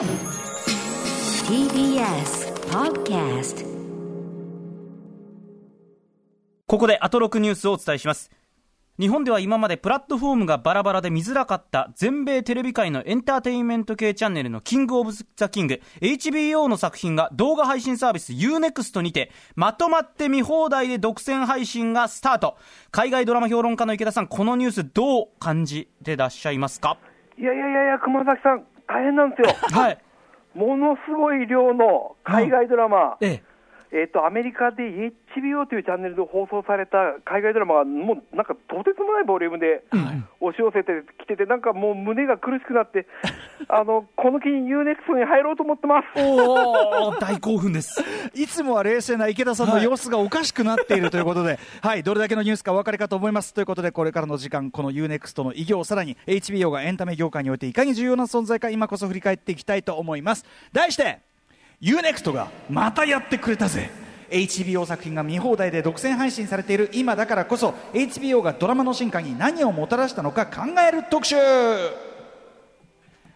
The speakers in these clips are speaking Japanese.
TBS Podcast ここでアトロクニュースをお伝えします。日本では今までプラットフォームがバラバラで見づらかった全米テレビ界のエンターテインメント系チャンネルのキングオブザキング。HBO の作品が動画配信サービス UNEXT にてまとまって見放題で独占配信がスタート。海外ドラマ評論家の池田さんこのニュースどう感じてらっしゃいますか？いやいやいやいや、熊崎さん、大変なんですよ。はい。ものすごい量の海外ドラマ、えええっと、アメリカで HBO というチャンネルで放送された海外ドラマが、もうなんかとてつもないボリュームで押し寄せてきてて、なんかもう胸が苦しくなって、あのこの機に UNEXT に入ろうと思ってます。おお 大興奮ですいつもは冷静な池田さんの様子がおかしくなっているということで、はい、どれだけのニュースかお分かりかと思います。ということで、これからの時間、この UNEXT の偉業、さらに HBO がエンタメ業界においていかに重要な存在か、今こそ振り返っていきたいと思います。題して、UNEXT がまたやってくれたぜ。HBO 作品が見放題で独占配信されている今だからこそ HBO がドラマの進化に何をもたらしたのか考える特集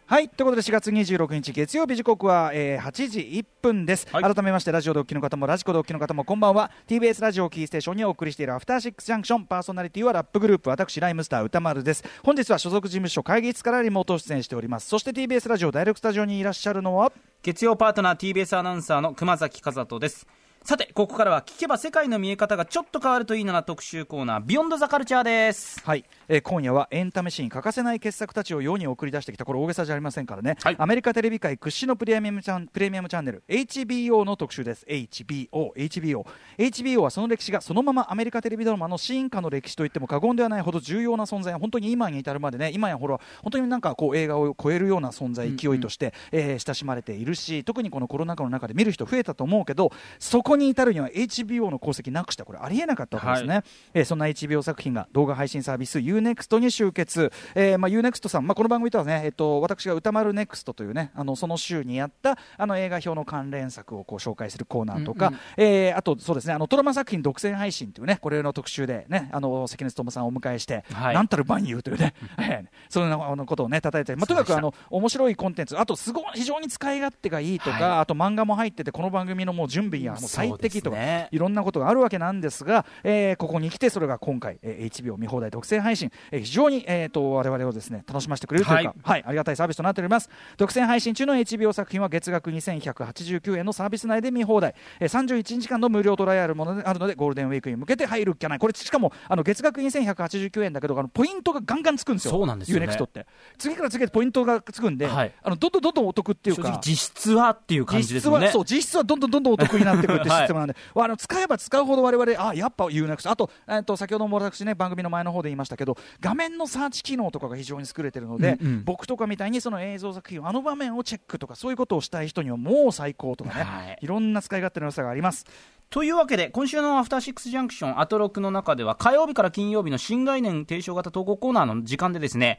はいということで4月26日月曜日時刻は、えー8時1分です、はい。改めましてラジオでお聞きの方もラジコでお聞きの方もこんばんは。TBS ラジオをキーステーションにお送りしているアフターシックスジャンクション。パーソナリティはラップグループ。私ライムスター歌丸です。本日は所属事務所会議室からリモート出演しております。そして TBS ラジオ第6スタジオにいらっしゃるのは月曜パートナー TBS アナウンサーの熊崎和人ですさてここからは聞けば世界の見え方がちょっと変わるといいなな特集コーナービヨンドザカルチャーです。はい、えー今夜はエンタメシーンに欠かせない傑作たちを世に送り出してきたこれ大げさじゃありませんからね、はい。アメリカテレビ界屈指のプレミアムチャンプレミアムチャンネル HBO の特集です。HBO HBO HBO はその歴史がそのままアメリカテレビドラマの進化の歴史といっても過言ではないほど重要な存在本当に今に至るまでね今やほら本当になんかこう映画を超えるような存在勢いとして、えー親しまれているし特にこのコロナ禍の中で見る人増えたと思うけどそこに至るには HBO の功績なくしてはこれありえなかったわけですね、はえーそんな HBO 作品が動画配信サービス UNEXT に集結、えーまあ、UNEXT さん、まあ、この番組とはね、えっと、私が歌丸 NEXT というねあのその週にやったあの映画表の関連作をこう紹介するコーナーとか、うんうん。えーあとそうですねあのドラマ作品独占配信というねこれの特集でねあの関根勤さんをお迎えして、はい。なんたる万有というね、えーそんなあのことをね叩いたり、まあ、とにかくあの面白いコンテンツあとすごい非常に使い勝手がいいとか、はい。あと漫画も入っててこの番組のもう準備にはもう最適とか、ね。いろんなことがあるわけなんですが、えーここに来てそれが今回、えー HBO 見放題独占配信、えー非常に、えー、と我々をですね楽しませてくれるというか、ははいいありがたいサービスとなっております。独占配信中の HBO 作品は月額2189円のサービス内で見放題、えー、31日間の無料トライアルものであるのでゴールデンウィークに向けて入るっきゃないこれしかもあの月額2189円だけどあのポイントがガンガンつくんですよ。そうなんですよね。UNEXT って。次から次へとポイントがつくんで、はい。あのどんどんどんどんお得っていうか。実質はっていう感じ実質ですもんね。はそう実質はどんどんどんどんお得になってくるってシステムなんで、あの使えば使うほど我々あやっぱ UNEXT あと,、えー、と先ほども私ね番組の前の方で言いましたけど画面のサーチ機能とかが非常に優れてるので、うんうん。僕とかみたいにその映像作品あの場面をチェックとかそういうことをしたい人にはもう最高とかね、はい。い、ろんな使い勝手の良さがあります。というわけで今週のアフターシックスジャンクションアトロックの中では火曜日から金曜日の新概念提唱型投稿コーナーの時間でですね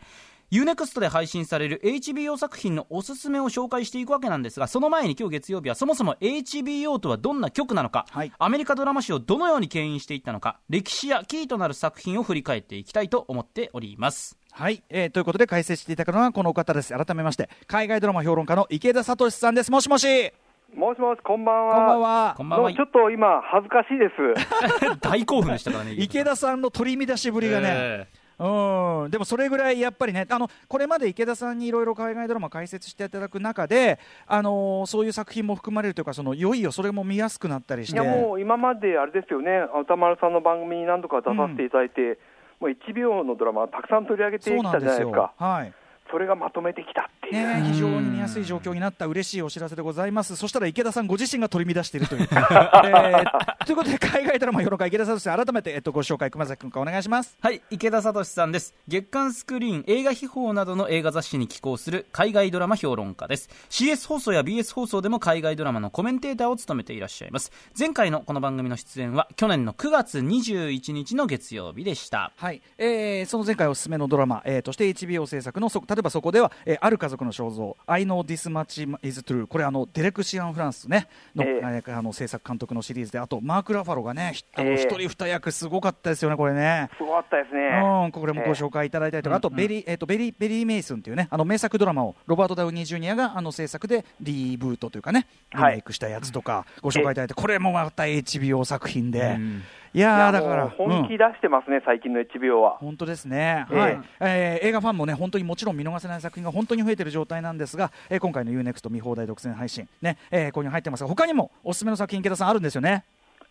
UNEXT で配信される HBO 作品のおすすめを紹介していくわけなんですがその前に今日月曜日はそもそも HBO とはどんな局なのか、はい。アメリカドラマ史をどのように牽引していったのか歴史やキーとなる作品を振り返っていきたいと思っております。はい、えーということで解説していただくのはこの方です。改めまして海外ドラマ評論家の池田聡さんです。もしもし。もしもし、こんばんは。こんばんは。こんばんは。のちょっと今、恥ずかしいです。大興奮でしたからね池田さん。の取り乱しぶりがね、えうん。でもそれぐらいやっぱりねあのこれまで池田さんにいろいろ海外ドラマ解説していただく中で、あのーそういう作品も含まれるというかそのいよいよそれも見やすくなったりして。いやもう今まであれですよね、歌丸さんの番組に何度か出させていただいて、もう1秒のドラマ、たくさん取り上げてきたなんですよじゃないですか、はいそれがまとめてきたっていう、ね、非常に見やすい状況になった嬉しいお知らせでございます。そしたら池田さんご自身が取り乱しているという、えーということで海外ドラマ評論家池田さんとして改めて、えっと、ご紹介熊崎君からお願いします。はい池田聡さんです。月刊スクリーン映画秘宝などの映画雑誌に寄稿する海外ドラマ評論家です。CS 放送や BS 放送でも海外ドラマのコメンテーターを務めていらっしゃいます。前回のこの番組の出演は去年の9月21日の月曜日でした。はい、えーその前回おすすめのドラマ、えーとして HBO 制作のそ例えばばそこでは、えーある家族の肖像「I know this much is true」これあのデレク・シアンフランスねの,、ええ。ーあの制作監督のシリーズであとマーク・ラファロがねひあのええ。一人二役すごかったですよねこれね。すごかったですね。うん、これもご紹介いただいたりとか、あとベリー、えっ、とペリーペリーメイスンっていうね、あの名作ドラマをロバートダウニージュニアがあの制作でリブートというかね、リはい。メイクしたやつとかご紹介いただいて、これもまた HBO 作品で、うんいやだから本気うん出してますね、最近の HBO は。本当ですね、ええはいえー映画ファンもね本当にもちろん見逃せない作品が本当に増えている状態なんですが、えー今回の UNEXT 見放題独占配信ね、えーここに入ってますが他にもおすすめの作品池田さんあるんですよね。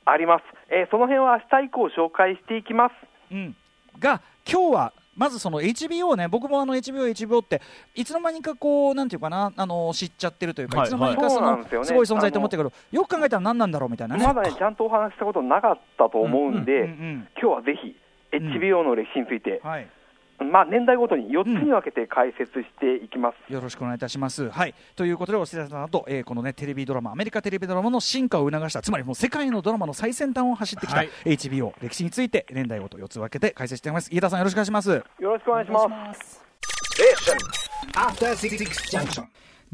あります。えーその辺は明日以降紹介していきます。うん、が今日はまずその HBO ね僕もあの HBO、HBO っていつの間にかこうなんていうかなあの知っちゃってるというか、はいい、つの間にかはい。そのすよね。すごい存在と思ってるけどよく考えたら何なんだろうみたいなね。まだね、ちゃんとお話ししたことなかったと思うんで、うんうんうん今日はぜひ、HBO の歴史について、はいまあ、年代ごとに4つに分けて解説していきます。よろしくお願いいたします。はい、ということで、お知らせの後、えーこのね、テレビドラマ、アメリカテレビドラマの進化を促した、つまりもう世界のドラマの最先端を走ってきたはい HBO、歴史について、年代ごと4つ分けて解説しています。飯田さん、よろしくお願いします。よろしくお願いします。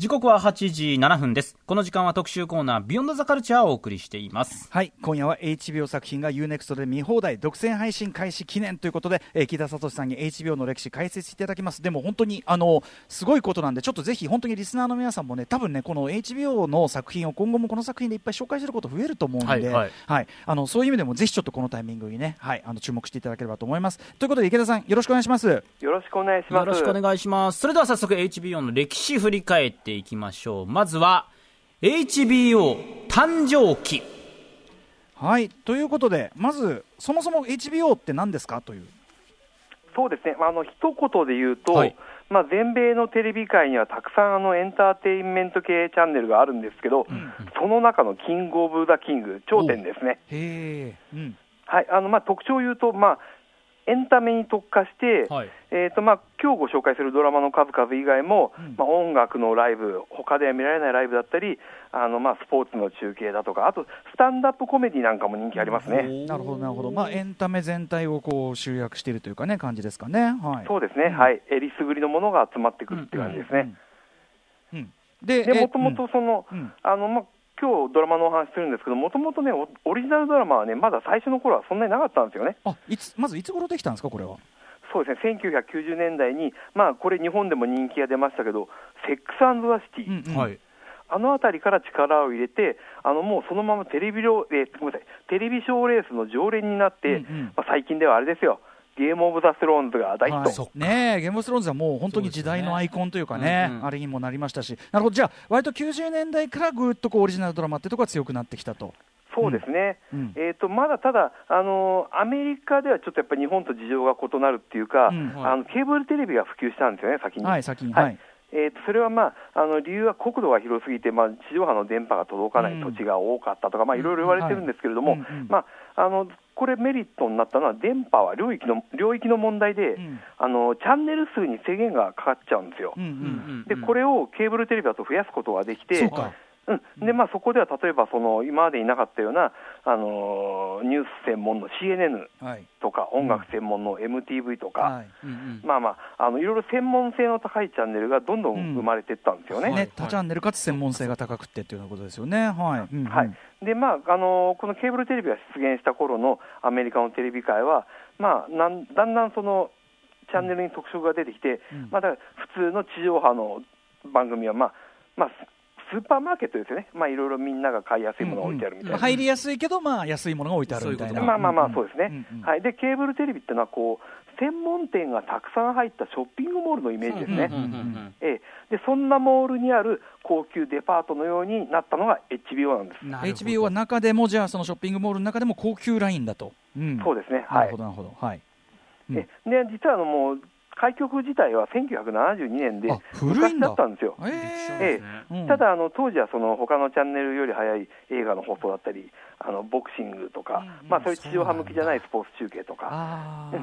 時刻は8時7分です。この時間は特集コーナービヨンドザカルチャーをお送りしています。はい、今夜は HBO 作品が UNEXT で見放題独占配信開始記念ということで、えー木田聡さんに HBO の歴史解説していただきます。でも本当にあのすごいことなんでちょっとぜひ本当にリスナーの皆さんもね多分ねこの HBO の作品を今後もこの作品でいっぱい紹介すること増えると思うんで、はいはい。あのそういう意味でもぜひちょっとこのタイミングにね、はい、あの注目していただければと思います。ということで池田さんよろしくお願いします。よろしくお願いします。よろしくお願いします。それでは早速 HBO の歴史振り返っていきましょう。まずは HBO 誕生期。はいということでまずそもそも HBO って何ですか？という。そうですね、まあ、あの一言で言うと、はい。まあ、全米のテレビ界にはたくさんあのエンターテインメント系チャンネルがあるんですけど、その中のキング・オブ・ザ・キング、頂点ですね。へえ、うん、はい。あのまあ、特徴を言うと、まあ、エンタメに特化して、はい。えーとまあ今日ご紹介するドラマの数々以外も、まあ、音楽のライブ、他では見られないライブだったり、あのまあスポーツの中継だとか、あとスタンダップコメディなんかも人気ありますね。なるほどなるほど。まあエンタメ全体をこう集約しているというかね感じですかね。はい。そうですね、はい、えりすぐりのものが集まってくるっていう感じですね。うん。でで、えもともとその、うん。あの、まあ、今日ドラマのお話しするんですけど、もともとね、オオリジナルドラマはね、まだ最初の頃はそんなになかったんですよね。あいつまずいつ頃できたんですかこれは？そうですね、1990年代に、まあ、これ日本でも人気が出ましたけど、セックスザ・シティ、うんうん。はい。あの辺りから力を入れて、あのもうそのままテレビロ、えーごめんなさい、テレビショーレースの常連になって、うんうん。まあ、最近ではあれですよ、ゲームオブザ・スローンズが大ヒット。はい。ねえゲームオブスローンズはもう本当に時代のアイコンというかねねうんうん。あれにもなりましたし。なるほど。じゃあ割と90年代からぐっとこうオリジナルドラマってとこが強くなってきたと。そうですね、うん。えー、とまだただ、あのーアメリカではちょっとやっぱり日本と事情が異なるっていうか、うん。はい。あのケーブルテレビが普及したんですよね、先に。はい先に。はい。はい。えー、とそれは、まあ、あの理由は国土が広すぎて、まあ、地上波の電波が届かないうん。土地が多かったとか、まあ、いろいろ言われてるんですけれども、まあ、あのこれ、メリットになったのは、電波は領域の領域の問題で、うん。あの、チャンネル数に制限がかかっちゃうんですよ。うんうんでこれをケーブルテレビだと増やすことができて、そうん。でまあ、そこでは例えばその今までになかったような、あのーニュース専門の CNN はい。とか、音楽専門の MTV とか、はい。うんうん。まあまあ、あのいろいろ専門性の高いチャンネルがどんどん生まれていったんですよね。ね多チャンネルかつ専門性が高くてっていうようなことですよね。はい。うんうん。はい。でまああのーこのケーブルテレビが出現した頃のアメリカのテレビ界は、まあ、なんだんだんそのチャンネルに特色が出てきて、うん。まあ、だ普通の地上波の番組は、まあまあ、スーパーマーケットですよね、まあ、いろいろみんなが買いやすいものが置いてあるみたいな。まあ入りやすいけどまあ安いものが置いてあるみたいな。まあまあまあ、そうですね、んうんはい、でケーブルテレビっていうのはこう、専門店がたくさん入ったショッピングモールのイメージですね、でそんなモールにある高級デパートのようになったのが HBO なんです。HBO は中でもじゃあそのショッピングモールの中でも高級ラインだと、うん。そうですね、はい。なるほどなるほど。はい。で実はあのもう開局自体は1972年で昔だったんですよ。えええ。うん。ただあの当時はその他のチャンネルより早い映画の放送だったり、あのボクシングとか、まあそういう地上波向きじゃないスポーツ中継とか、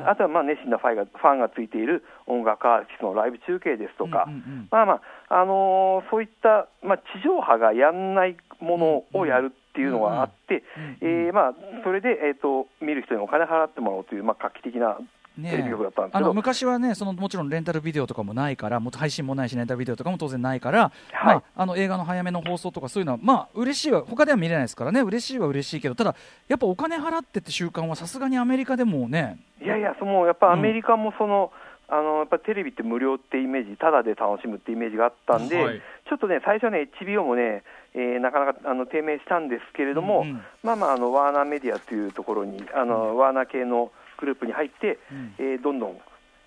あとはまあ熱心なファンがファンがついている音楽アーティストのライブ中継ですとか、うんうんうん。まあまあ、あのーそういった、まあ、地上波がやんないものをやるっていうのがあって、うんえーまあ、それで、えーと、見る人にお金払ってもらおうという、まあ、画期的なねテレビ局だったんですけあど、の昔はねそのもちろんレンタルビデオとかもないからもっと配信もないしレンタルビデオとかも当然ないから、はい。まあ、あの映画の早めの放送とかそういうのはまあ嬉しいは他では見れないですからね。嬉しいは嬉しいけどただやっぱお金払ってって習慣はさすがにアメリカでもね。いやいや、そのやっぱアメリカもその、あのやっぱテレビって無料ってイメージ、ただで楽しむってイメージがあったんで、はい。ちょっとね、最初ね、HBO もね、えーなかなかあの低迷したんですけれども、うんうん。まあまああの、ワーナーメディアというところに、あのワーナー系のグループに入って、うん。えーどんどん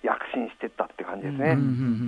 躍進していったって感じですね。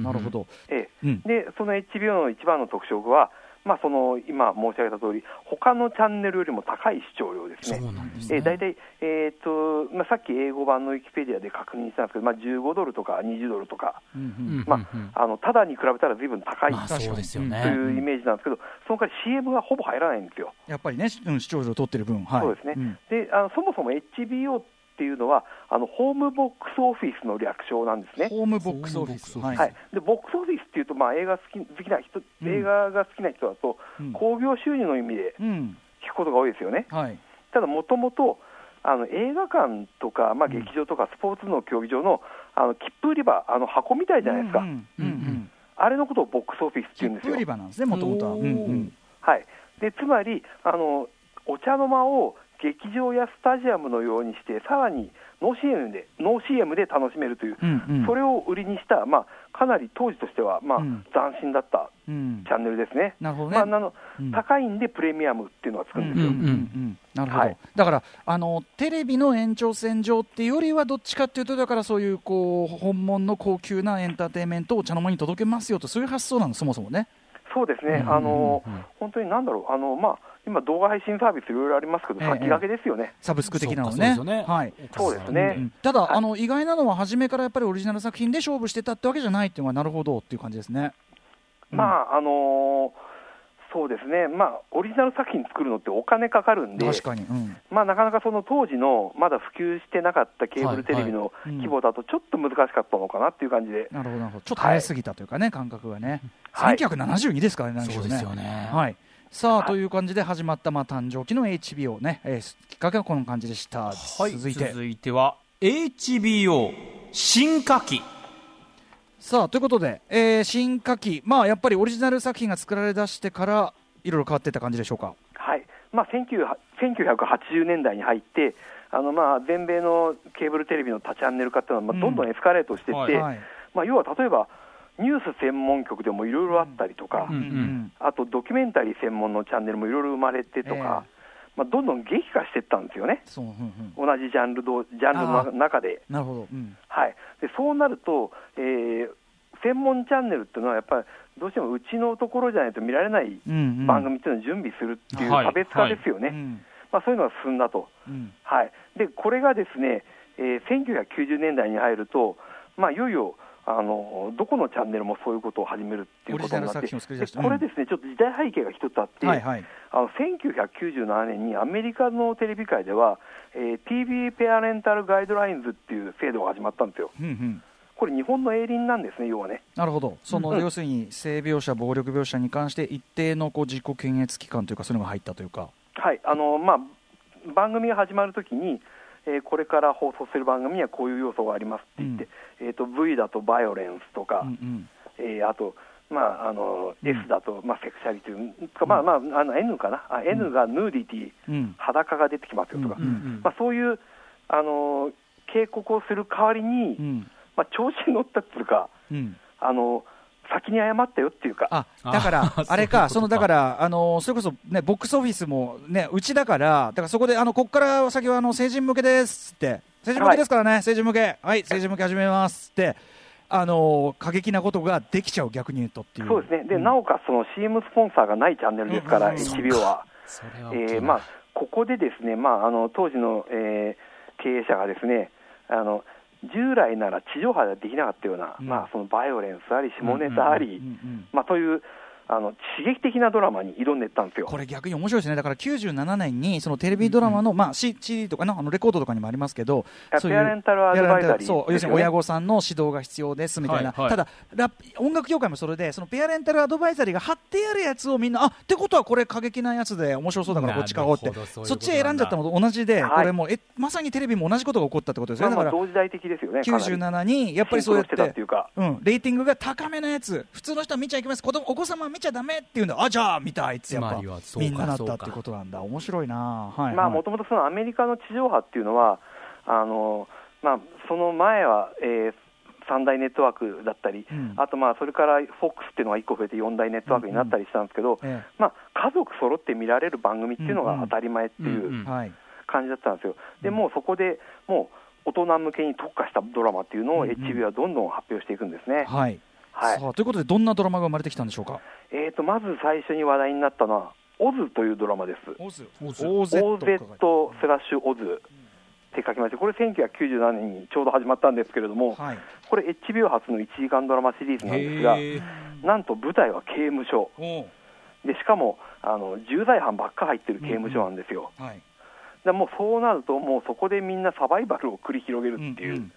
なるほど、ええ。うん。でその HBO の一番の特徴は、まあ、その今申し上げた通り、他のチャンネルよりも高い視聴量ですね。そうなんですね。えー、大体、えーとまあ、さっき英語版のウィキペディアで確認したんですけど、まあ、15ドルとか20ドルとか、うんうん。うんまうん。うん。あ、あのただに比べたらずいぶん高いまあそうですよとね。いうイメージなんですけど、その代わり CM がほぼ入らないんですよ。やっぱりね、うん、視聴率を取ってる分、はい、そうですね、ん。であのそもそも HBO っていうのはあの、ホームボックスオフィスの略称なんですね。ホームボックスオフィス、はい、でボックスオフィスっていうと、まあ、映画好き好きな人、うん。映画が好きな人だと、うん。興行収入の意味でうん。聞くことが多いですよね。はい。ただ、もともとあの映画館とか、まあ、うん。劇場とかスポーツの競技場のあの切符売り場、あの箱みたいじゃないですか、うんうんうんうん。あれのことをボックスオフィスって切いうんですよ。符売り。場なんですね、もともとは。うんうん。はい、でつまりあの、お茶の間を劇場やスタジアムのようにして、さらにノー CM でノー CM で楽しめるという、うんうん。それを売りにした、まあ、かなり当時としては、まあうん。斬新だったうん。チャンネルですね。なるほどね。まあ、なのうん。高いんでプレミアムっていうのがつくんですよ。うんうんうんうん。なるほど、はい。だからあのテレビの延長線上っていうよりはどっちかっていうとだからそういうこう本物の高級なエンターテインメントを茶の間に届けますよとそういう発想なのそもそもね。そうですね、あの本当になんだろう、あのまあ、今、動画配信サービスいろいろありますけど、ええ先駆けですよね。サブスク的なのそうね。かそうですよね。はい。そうですね。うんただ、はい。あの意外なのは初めからやっぱりオリジナル作品で勝負してたってわけじゃないっていうのがなるほどっていう感じですね。うん。まああのーそうですね、まあ、オリジナル作品作るのってお金かかるんで、確かに、うん、まあ、なかなかその当時のまだ普及してなかったケーブルテレビのはいはい規模だと、ちょっと難しかったのかなっていう感じで、なるほどなるほど。ちょっと早すぎたというかね、感覚がね、はい。1972ですからね、そうですよね。はい、さあ、はいという感じで始まった、まあ、誕生期の HBO ね、えーきっかけはこの感じでした、はい、続いて。続いては HBO 新火器。さあということで、えー新火器、まあ、やっぱりオリジナル作品が作られ出してからいろいろ変わっていった感じでしょうか？はい。まあ、19 1980年代に入って、あのまあ全米のケーブルテレビの多チャンネル化っていうのは、まあ、どんどんエスカレートしていって、うんはい。まあ、要は例えば、ニュース専門局でもいろいろあったりとか、うんうん。あとドキュメンタリー専門のチャンネルもいろいろ生まれてとか、まあ、どんどん激化していったんですよね、そう、うんうん、同じジャンルどジャンルの中で。なるほど、うん。はい、でそうなると、えー専門チャンネルっていうのは、やっぱりどうしてもうちのところじゃないと見られない番組っていうのを準備するっていうはい。差別化ですよね、うん。まあ、そういうのが進んだと、うん。はい、でこれがですね、えー1990年代に入ると、まあ、いよいよあのどこのチャンネルもそういうことを始めるっていうことになって、これですね、ちょっと時代背景が一つあって、はいはい。あの1997年にアメリカのテレビ界では、えー TV ペアレンタルガイドラインズっていう制度が始まったんですよ。うんうん。これ、日本の営林なんですね、要はね。なるほど、その、うん。要するに性描写、暴力描写に関して一定のこう自己検閲期間というか、そういうのが入ったというか。はい。あのまあ、番組が始まるときに、えーこれから放送する番組にはこういう要素がありますって言って、えー、と V だとバイオレンスとか、うんうん。えーあと、まああのうん。S だと、まあ、セクシャリティとか、まあまあ、あの N かな？あ、N がヌーディティ、うん。裸が出てきますよとか、うんうん。まあ、そういう、あの警告をする代わりに、うん。まあ、調子に乗ったっていうか、うん。あの先に謝ったよっていうか、あだからあ、あれか、そのだから、あのそれこそ、ね、ボックスオフィスも、ね、うちだから、だからそこで、あのここから先はあの成人向けですって、成人向けですからね、成人向け、はい、成人向け始めますって、あの過激なことができちゃう、逆に言うとっていう。そうですね、でん。なおかつその CM スポンサーがないチャンネルですから、うん。うん HBO は。えーまあ、ここでですね、まあ、あの当時の、えー経営者がですねあの従来なら地上波ではできなかったような、うん。まあ、そのバイオレンスあり、下ネタあり、まあ、というあの刺激的なドラマに挑んでたんですよ。これ逆に面白いですね、だから97年にそのテレビドラマの、まあ、CD とかのあのレコードとかにもありますけど、やそういうペアレンタルアドバイザリーですよねそう要するに親御さんの指導が必要ですみたいな、はいはい。ただラ音楽業界もそれで、そのペアレンタルアドバイザリーが貼ってあるやつをみんな、あってことはこれ、過激なやつで面白そうだからこっち買おうって。そっち選んじゃったのと同じで、はい。これもうえまさにテレビも同じことが起こったってことですよね、だから同時代的ですよね。かなり。97にやっぱりそうやってたってていうか。うん、レーティングが高めなやつ、普通の人は見ちゃいけないです、子供お子様は見ちゃだめっていうんで、あじゃあ見たいってやっぱりみんななったってことなんだ、面白いな、はいまあ、もともとそのアメリカの地上波っていうのは、あのまあ、その前は、えー三大ネットワークだったり、うんあとまあそれから FOX っていうのが1個増えて4大ネットワークになったりしたんですけど、まあ、家族揃って見られる番組っていうのが当たり前っていう感じだったんですよ、でもうそこでもう大人向けに特化したドラマっていうのを HB はどんどん発表していくんですね。はいはい。さあということで、どんなドラマが生まれてきたんでしょうか？えー、とまず最初に話題になったのは、オズというドラマです。オズ。オズ。OZ スラッシュオズ。って書きまして、これ1997年にちょうど始まったんですけれども、はい、これ HBO 初の1時間ドラマシリーズなんですが、なんと舞台は刑務所。おでしかもあの重罪犯ばっか入ってる刑務所なんですよ、はい、でもうそうなると、もうそこでみんなサバイバルを繰り広げるっていう、うんうん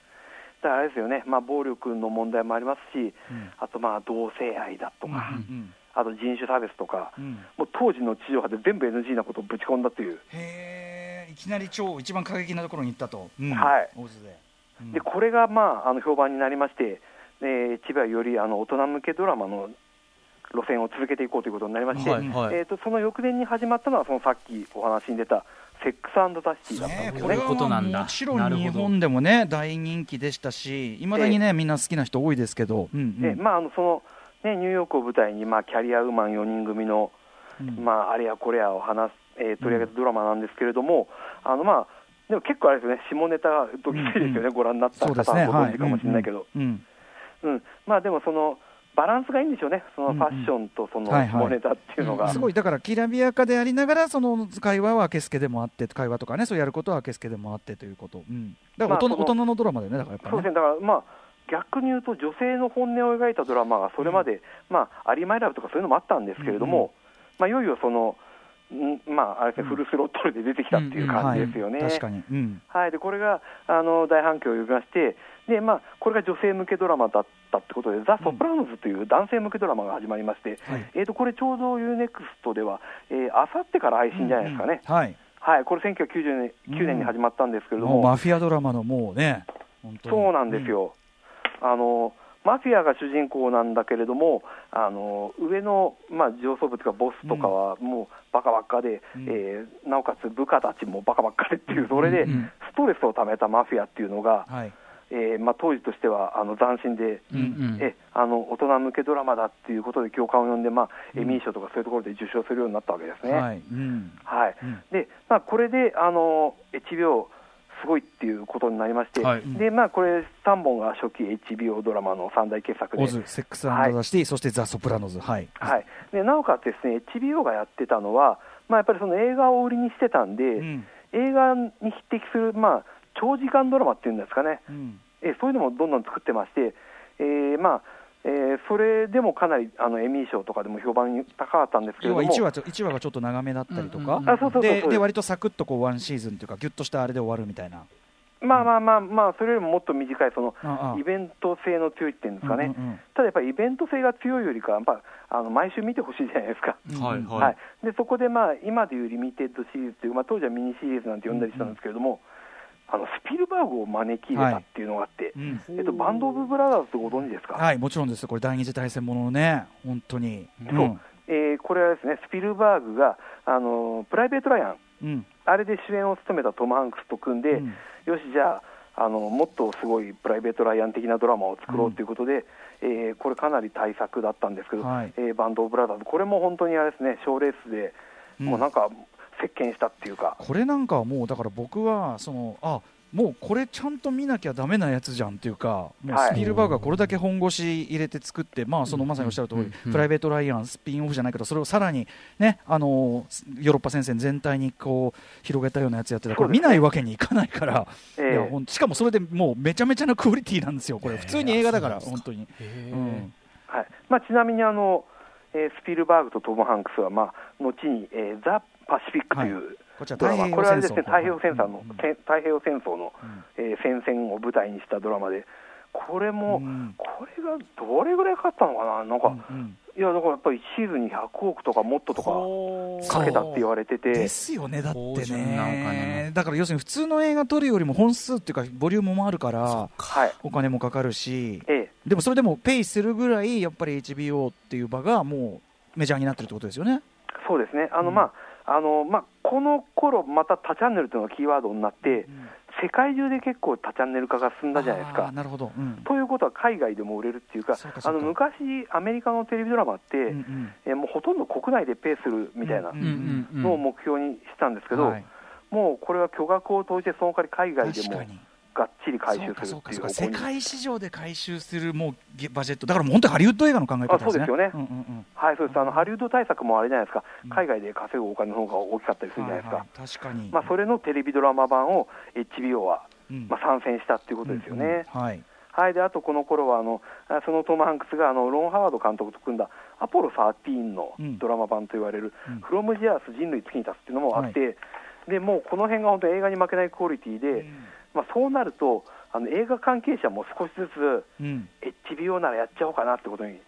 だからあれですよね、まあ、暴力の問題もありますし、うん。あとまあ同性愛だとか、うんあと人種差別とか、うん。もう当時の地上波で全部 NG なことをぶち込んだという、へえ、いきなり超一番過激なところに行ったと、うん。はい。で、これがまああの評判になりまして、で千葉よりあの大人向けドラマの路線を続けていこうということになりまして、はいはいえー、とその翌年に始まったのは、そのさっきお話に出た、セックスザ・シティだったんねですよね。こういうことなんだ。もちろなん日本でもね大人気でしたしいまだにね、みんな好きな人多いですけど、うんうん。でまあ、あのそのね、ニューヨークを舞台に、まあ、キャリアウーマン4人組の、うん。まあ、あれやこれやを話す、えー取り上げたドラマなんですけれども、あのまあ、でも結構あれですよね、下ネタがドキドキですよね、ご覧になったそうです方ねはご存知かもしれないけど、うんうん。うん。まあ、でもそのバランスがいいんでしょうね、そのファッションとその下ネタっていうのが。すごい。だからきらびやかでありながらその会話はあけすけでもあって会話とかねそうやることはあけすけでもあってということ、うん、だから大人,、まあ大人のドラマでねだからやっぱね。そうですね、だからまあ、逆に言うと、女性の本音を描いたドラマがそれまで、まあ、アリー・マイ・ラブとかそういうのもあったんですけれども、うんうん。まあ、いよいよその、んまあ、あれフルスロットルで出てきたっていう感じですよね。はい、でこれがあの大反響を呼びましてで、まあ、これが女性向けドラマだったってことで、ザ・ソプラノズという男性向けドラマが始まりまして、はい。えー、とこれ、ちょうど UNEXT では、あさってから配信じゃないですかね、うんうん。はい。はい、これ、1999年9年に始まったんですけれども、もうマフィアドラマのもうねそうなんですよ、あのマフィアが主人公なんだけれども、あの上の、まあ、上層部というか、ボスとかはもうバカばっかで、うん。えーなおかつ部下たちもバカばっかでっていう、それでストレスをためたマフィアっていうのが、はい。えーまあ、当時としてはあの斬新で、うんうん。えあの大人向けドラマだっていうことで共感を呼んで、まあ、うん。エミー賞とかそういうところで受賞するようになったわけですね。はい。うん。はい。うん。でまあ、これであの HBO すごいっていうことになりまして、はい。でまあ、これ3本が初期 HBO ドラマの三大傑作でオズ、セックスザ・シティ、そしてザ・ソプラノズ、はい、はい、でなおかつですね HBO がやってたのは、まあ、やっぱりその映画を売りにしてたんで、うん。映画に匹敵する、まあ、長時間ドラマっていうんですかね、うん。えそういうのもどんどん作ってまして、えーまあえーそれでもかなりあのエミー賞とかでも評判高かったんですけれ要はども、1話と一話がちょっと長めだったりとか、でで割とサクッとこうワンシーズンというか、ぎゅっとしたあれで終わるみたいな。まあまあまあ、まあ、それよりももっと短いそのイベント性の強いっていうんですかね、うんうんうん。ただやっぱりイベント性が強いよりかは、やっぱあの毎週見てほしいじゃないですか。はいうんははい。い、でそこで、まあ、今でいうリミテッドシリーズという、まあ、当時はミニシリーズなんて呼んだりしたんですけれども、あのスピルバーグを招き入れたっていうのがあって、うん。えっと、バンド・オブ・ブラザーズってご存知ですか、はい、もちろんです、これ、第二次大戦もののね、本当に。そう。えーこれはですねスピルバーグが、あのプライベート・ライアン、うん。あれで主演を務めたトム・ハンクスと組んで、うん。よし、じゃああの、もっとすごいプライベート・ライアン的なドラマを作ろうということで、えーこれ、かなり大作だったんですけど、はい。えーバンド・オブ・ブラザーズ、これも本当にあれですね、賞レースで、うん。もうなんか、席巻したっていうか。これなんかはもうだから僕はそのあもうこれちゃんと見なきゃだめなやつじゃんっていうかもうはいスピルバーグがこれだけ本腰入れて作って、まあそのまさにおっしゃる通り、うんうんプライベート・ライアンスピンオフじゃないけどそれをさらにねあのヨーロッパ戦線全体にこう広げたようなやつやってたこれ見ないわけにいかないから、ええ。いやほんしかもそれでもうめちゃめちゃなクオリティなんですよこれ普通に映画だから本当に。へーうん。はい。まあ、ちなみにあの、えースピルバーグとトム・ハンクスは、まあ、後に、えーザ・パシフィックという、はい。ここれはですね太平洋戦争の、太平洋戦争の、えー戦線を舞台にしたドラマで、これも、うん。これがどれぐらいかかったのかな、なんか、うんいや、だからやっぱりシーズンに100億とかもっととかかけたって言われてて、ですよねだってね。だから要するに普通の映画撮るよりも本数っていうかボリュームもあるからはい、お金もかかるしええ、でもそれでもペイするぐらいやっぱり HBO っていう場がもうメジャーになってるってことですよね。そうですね、あの、うん。まあ、あの、まあ、この頃また多チャンネルというのがキーワードになって、世界中で結構多チャンネル化が進んだじゃないですか。なるほど。うん。ということは海外でも売れるっていうか、そうかあの昔、アメリカのテレビドラマって、うんうん。えーもうほとんど国内でペイするみたいなうんうんうんうん。のを目標にしたんですけど、はい。もうこれは巨額を投じて、その代わり海外でもがっちり回収するっていう世。界市場で回収するもうゲバジェット。だから本当にハリウッド映画の考え方ですね。あそうですよね。うんうんうんはい、そうです。あのハリウッド対策もあれじゃないですか。うん、海外で稼ぐお金の方が大きかったりするじゃないですか、はいはい。確かに。まあ、それのテレビドラマ版を HBO は、うん。まあ、参戦したっていうことですよね。うんうんはい。はい、であとこの頃はあのあそのトム・ハンクスがあのロン・ハワード監督と組んだアポロ13のうんドラマ版と言われる、うん。フロム・ジアース人類月に立つっていうのもあって、でもうこの辺が本当映画に負けないクオリティで、うんまあ、そうなるとあの映画関係者も少しずつうん。HBO ならやっちゃおうかなってことに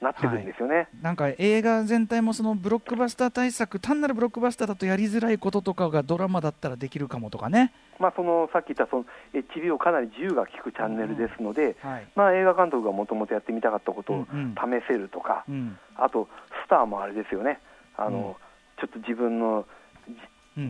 なってくるんですよね。なんか映画全体もそのブロックバスター対策単なるブロックバスターだとやりづらいこととかがドラマだったらできるかもとかね、まあ、そのさっき言ったその HBO かなり自由が利くチャンネルですので、はい。まあ、映画監督がもともとやってみたかったことをうんうん。試せるとか、うん。あとスターもあれですよね、あのちょっと自分のうん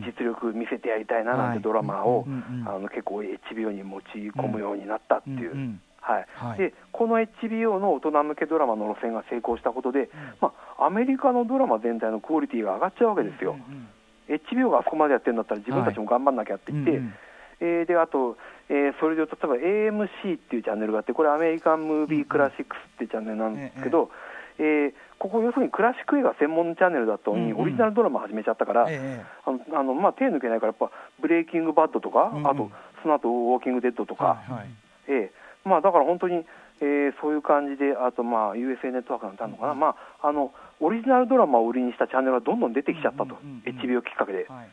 実力見せてやりたいななんはい。てドラマを、うんうんうんあの結構 HBO に持ち込むようになったっていう、うんうんはい。はい。でこの HBO の大人向けドラマの路線が成功したことで、まあ、アメリカのドラマ全体のクオリティが上がっちゃうわけですよ。うん HBO があそこまでやってるんだったら自分たちも頑張んなきゃって言って、うんうんえーであと、えーそれで例えば AMC っていうチャンネルがあってこれアメリカンムービークラシックスっていうチャンネルなんですけど、えーここ要するにクラシック映画専門チャンネルだったのに、うんうん。オリジナルドラマ始めちゃったから、ええあのあのまあ、手抜けないからやっぱブレイキングバッドとか、うんうん。あとその後ウォーキングデッドとか、はいはい。ええ。まあ、だから本当に、えーそういう感じで、あと、まあ、USA ネットワークなんてあるのかな、まあ、あのオリジナルドラマを売りにしたチャンネルがどんどん出てきちゃったと、うんうんうんうん。HBO きっかけで。はい。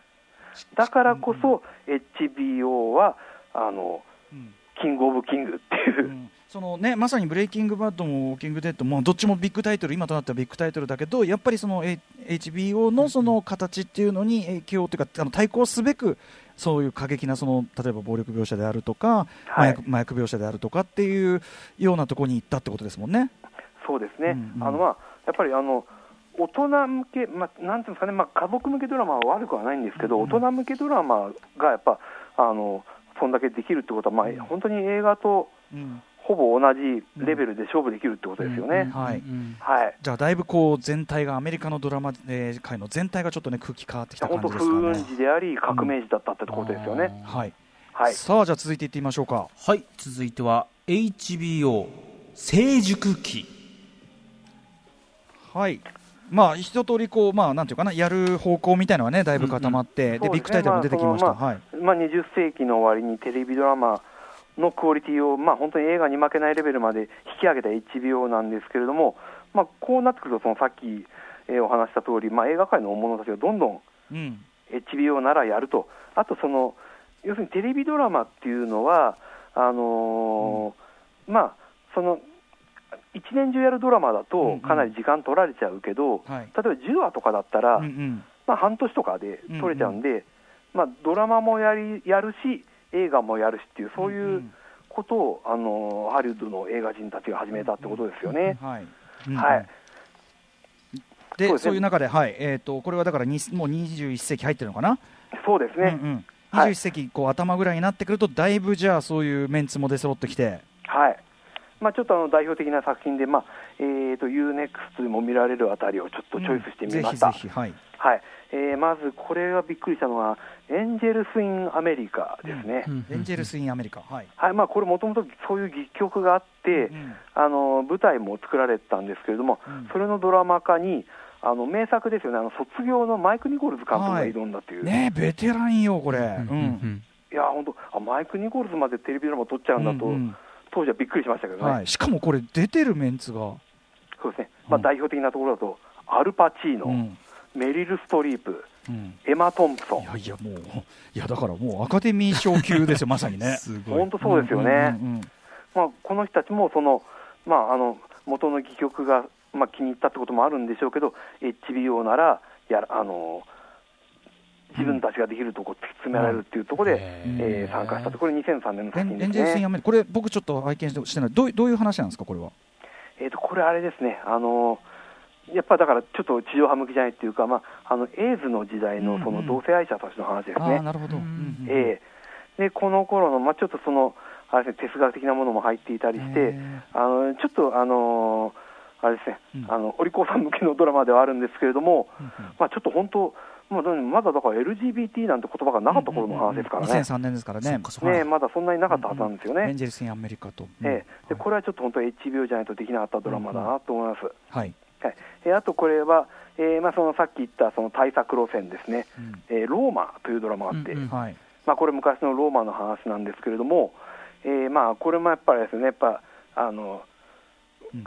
だからこそ、HBO はあのうん。キング・オブ・キングっていうう、んそのね、まさにブレイキングバッドもウォーキングデッドもどっちもビッグタイトル今となってはビッグタイトルだけどやっぱりその、A- HBO のその形っていうのに影響というかあの対抗すべくそういう過激なその例えば暴力描写であるとか、麻はい。薬麻薬描写であるとかっていうようなところに行ったってことですもんね。そうですね、うんうん。あのまあ、やっぱりあの大人向け、まあ、なんていうんですかね、まあ、家族向けドラマは悪くはないんですけど、うん。大人向けドラマがやっぱ、あのそんだけできるってことは、まあうん、本当に映画とうんほぼ同じレベルで勝負できるってことですよね。うんはいじゃあだいぶこう全体がアメリカのドラマ、えー界の全体がちょっとね空気変わってきた感本当、じですか風雲ね。児であり、革命児だったってところですよね。はい、はい、さあじゃあ続いていってみましょうか。はい続いては HBO 成熟期はい。まあ一通りこうまあなんていうかなやる方向みたいのはねだいぶ固まって、でそうですねビッグタイトルも出てきました。まあはい。まあ、20世紀の終わりにテレビドラマのクオリティを、まあ、本当に映画に負けないレベルまで引き上げた HBO なんですけれども、まあ、こうなってくると、そのさっき、えーお話した通り、まあ、映画界の大物たちがどんどんうん。HBO ならやると、あとその、要するにテレビドラマっていうのは、あのーまあ、その一年中やるドラマだうんうとん、かなり時間取られちゃうけど、はい。例えば10話とかだったら、うんうん。まあ、半年とかで取れちゃうんで、まあ、ドラマもやりやるし、映画もやるしっていう、そういうんことを、あのハリウッドの映画人たちが始めたってことですよね。はい。うんはい。でそうそういう中ではいえっ、とこれはだからにもう21世紀入ってるのかな？そうですね、うんうん。はい21世紀こう頭ぐらいになってくるとだいぶじゃあそういうメンツも出揃ってきて。はいまあ、ちょっとあの代表的な作品で、まあえー、と UNEXT でも見られるあたりをちょっとチョイスしてみました。ぜひぜひはい。はいえーまずこれがびっくりしたのは、エンジェルス・イン・アメリカですね。エンジェルス・イン・アメリカ。はい。はいまあ、これ、もともとそういう戯曲があって、うんあの舞台も作られてたんですけれども、うんそれのドラマ化に、あの名作ですよね、あの卒業のマイク・ニコルズ監督が挑んだという、ねベテランよこれ。ううんうんいや本当あ、マイク・ニコルズまでテレビドラマ撮っちゃうんだと、うんうん当時はびっくりしましたけどね、はい。しかもこれ出てるメンツが。そうですね。まあ、うん。代表的なところだと、アルパチーノ、うん。メリル・ストリープ、うん。エマ・トンプソン。い、やいやもういやだからもうアカデミー賞級ですよ まさにね。本当そうですよね。うんうんまあ、この人たちもその、まあ、あの元の戯曲が、まあ、気に入ったってこともあるんでしょうけど HBO ならやらあの自分たちができるとこ突き詰められるっていうところで、えー参加したと。これ2003年の作品ですねレンジェルスインア。メリカこれ僕ちょっと拝見してしてない。どういどういう話なんですかこれは？えー、とこれあれですね。あのやっぱだからちょっと地上波向きじゃないっていうか、まあ、あのエイズの時代うんうん。のその同性愛者たちの話ですああね。なるほど、うん。うんえーでこの頃のまあちょっとそのあれですね哲学的なものも入っていたりして、へあのちょっとあのあれですね、うん。あのお利口さん向けのドラマではあるんですけれども、うんうん。まあちょっと本当、まあ、まだだから LGBT なんて言葉がなかった頃の話ですからね、2003年ですからね。ねまだそんなになかったはずなんですよね。レンジェルスインアメリカと、うん。ええ。でこれはちょっと本当、HBO じゃないとできなかったドラマだなと思います。はい、はい、えあとこれは、えーまあ、そのさっき言ったその対策路線ですね、うん。えーローマというドラマがあって、うんうん。はい。まあ、これ昔のローマの話なんですけれども、えーまあ、これもやっぱりですね、やっぱあの、うん。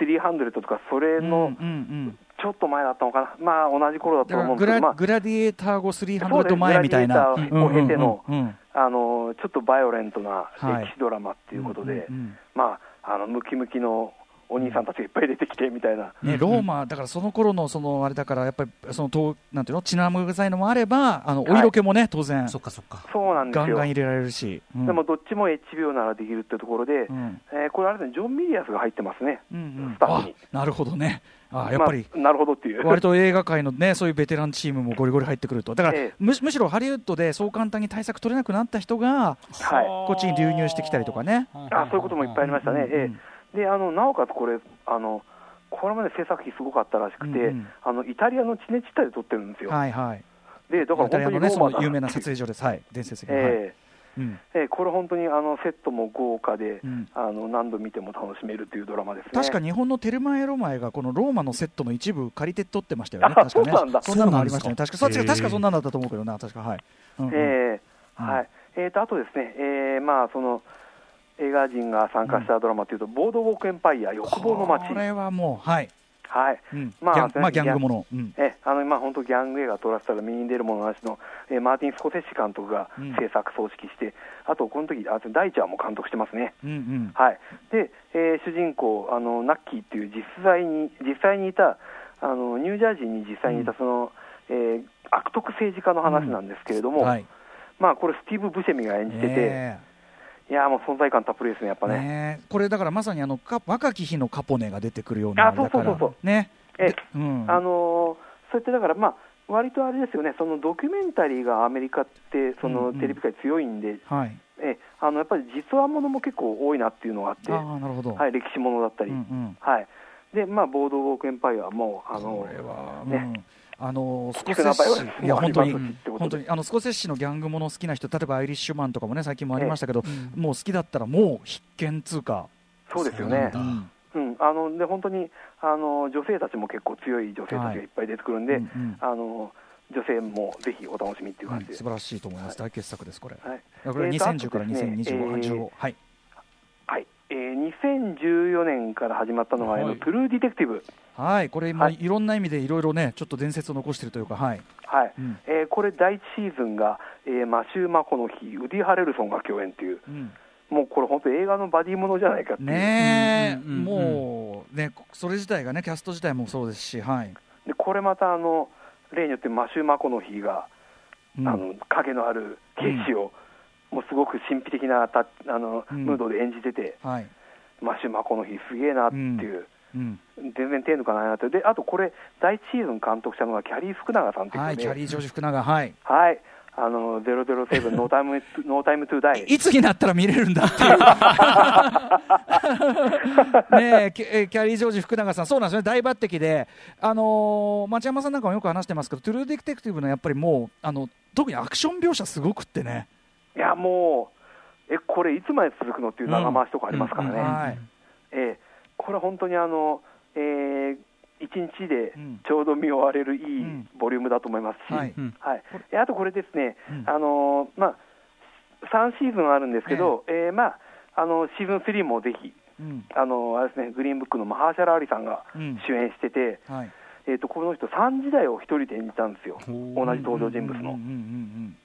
300とか、それのうんうんうんちょっと前だったのかな、まあ同じ頃だったと思うんですけど、まあ、ラグラディエーター後そうです300前みたいなグラディエーターを経てのうんうんうん。あのちょっとバイオレントなはい歴史ドラマっていうことで、まあ、あのムキムキのお兄さんたちがいっぱい出てきてみたいな、ね、ローマ、だからその頃のそのあれだから、やっぱりそのとなんていうの、血生臭いのもあれば、あのお色気もね、当然、そっかそっか。そうなんですよ。ガンガン入れられるし、うん。でもどっちも HBO ならできるってところで、うん。えーこれ、あれですね、ジョン・ミリアスが入ってますね、うんうん。スタッフに。あなるほどね、あやっぱり。まあなるほどっていう。割と映画界のね、そういうベテランチームもゴリゴリ入ってくると、だから、ええ。むしむしろハリウッドでそう簡単に対策取れなくなった人が、はい。こっちに流入してきたりとかね。あそういうこともいっぱいありましたね、うんうんええ。であのなおかつこれあの、これまで制作費すごかったらしくて、うんうん。あのイタリアのチネチッタで撮ってるんですよ、はいはい。でだからイタリアのね、本当にローマだその有名な撮影所です。はい、伝説的な。はい。えうん。えええこれ本当にあのセットも豪華で、うん。あの何度見ても楽しめるというドラマですね。確か日本のテルマエロマエがこのローマのセットの一部借りて撮ってましたよね、あ確かね。そんなのもありましたね。確か、確かそんなんだったと思うけどな、確か、はい。うんうん。えはい。えー、とあとですね、えーまあ、その映画人が参加したドラマというと、ボードウォークエンパイア欲望の街、これはもう、はい。はい。うん。まあギャンまあ、ギャングもの。うん。えあのまあ、本当、ギャング映画撮らせたら身に出るものなしの、えーマーティン・スコセッシ監督がうん。制作、総指揮して、あとこの時あ大ちゃんも監督してますね。うんうん。はい、で、えー主人公あの、ナッキーっていう実際に実際にいたあのニュージャージーに実際にいたその、えー悪徳政治家の話なんですけれども、はい。まあ、これ、スティーブ・ブシェミが演じてて、ねいやーもう存在感たっぷりですね、やっぱえね。ねえ。これだからまさにあのか若き日のカポネが出てくるようなあそうそうそうそね。えでうん。あのーそうやってだから、まあ割とあれですよね、そのドキュメンタリーがアメリカって、そうんうん。のテレビ界強いんで、はい。えあのやっぱり実話ものも結構多いなっていうのがあって、ああ、なるほど。はい、歴史ものだったり、うんうん。はい。でまあ、ボードウォークエンパイアはもう、あのねうんあのスコ聞セッシいや本当に本当にあのスコセッシのギャングもの好きな人例えばアイリッシュマンとかもね最近もありましたけど、もう好きだったらもう必見通貨、そうですよね。そ、うなん。あので本当にあの女性たちも結構強い女性たちがいっぱい出てくるんで、うんうん。あの女性もぜひお楽しみっていううん感じで、素晴らしいと思います、大傑作ですこれ、はい。これえーと2010からあとですね2025、えー15はいはいえー、2014年から始まったのが、あのはいトゥルーディテクティブ、はいこれ今、はい。い、ろんな意味でいろいろねちょっと伝説を残しているというかはい、はい。うん。えーこれ、第1シーズンが、えーマシュー・マコノヒー、ウディ・ハレルソンが共演っていう、うん。もうこれ、本当、映画のバディものじゃないかっていう、ねえ、うんうんうんもうねそれ自体がねキャスト自体もそうですしはい、でこれまたあの例によってマシュー・マコノヒが、うん。あの影のある刑事を、もうすごく神秘的なたあの、うん。ムードで演じてて、はいマシュー・マコノヒ、すげえなっていう。うん。全然手抜かないなって、であとこれ、第1シーズン監督したのがキャリー・福永さんっていうはい、キャリー・ジョージ・福永、はい、はい、あの007、ノータイム、ノータイム・トゥ・ダイ、いつになったら見れるんだっていう。ねえキャリー・ジョージ・福永さん、そうなんですよね、大抜擢で、あのー町山さんなんかもよく話してますけど、トゥルー・ディテクティブのやっぱりもう、あの特にアクション描写、すごくってね、いやもう、えこれ、いつまで続くの？っていう長回しとかありますからね、うん。はい。えーこれ、本当にあの、えー、1日でうん。ちょうど見終われるいいん。ボリュームだと思いますし、はい。うん。はい、えあとこれですね、うん。あのーまあ、3シーズンあるんですけど、えーまあ、あのシーズン3もぜひ、うん。あのあれですね、グリーンブックのマハーシャラ・アリさんがうん。主演してて、はい。ええー、とこの人、3時代を一人で演じたんですよ、同じ登場人物の。うんうんうんうん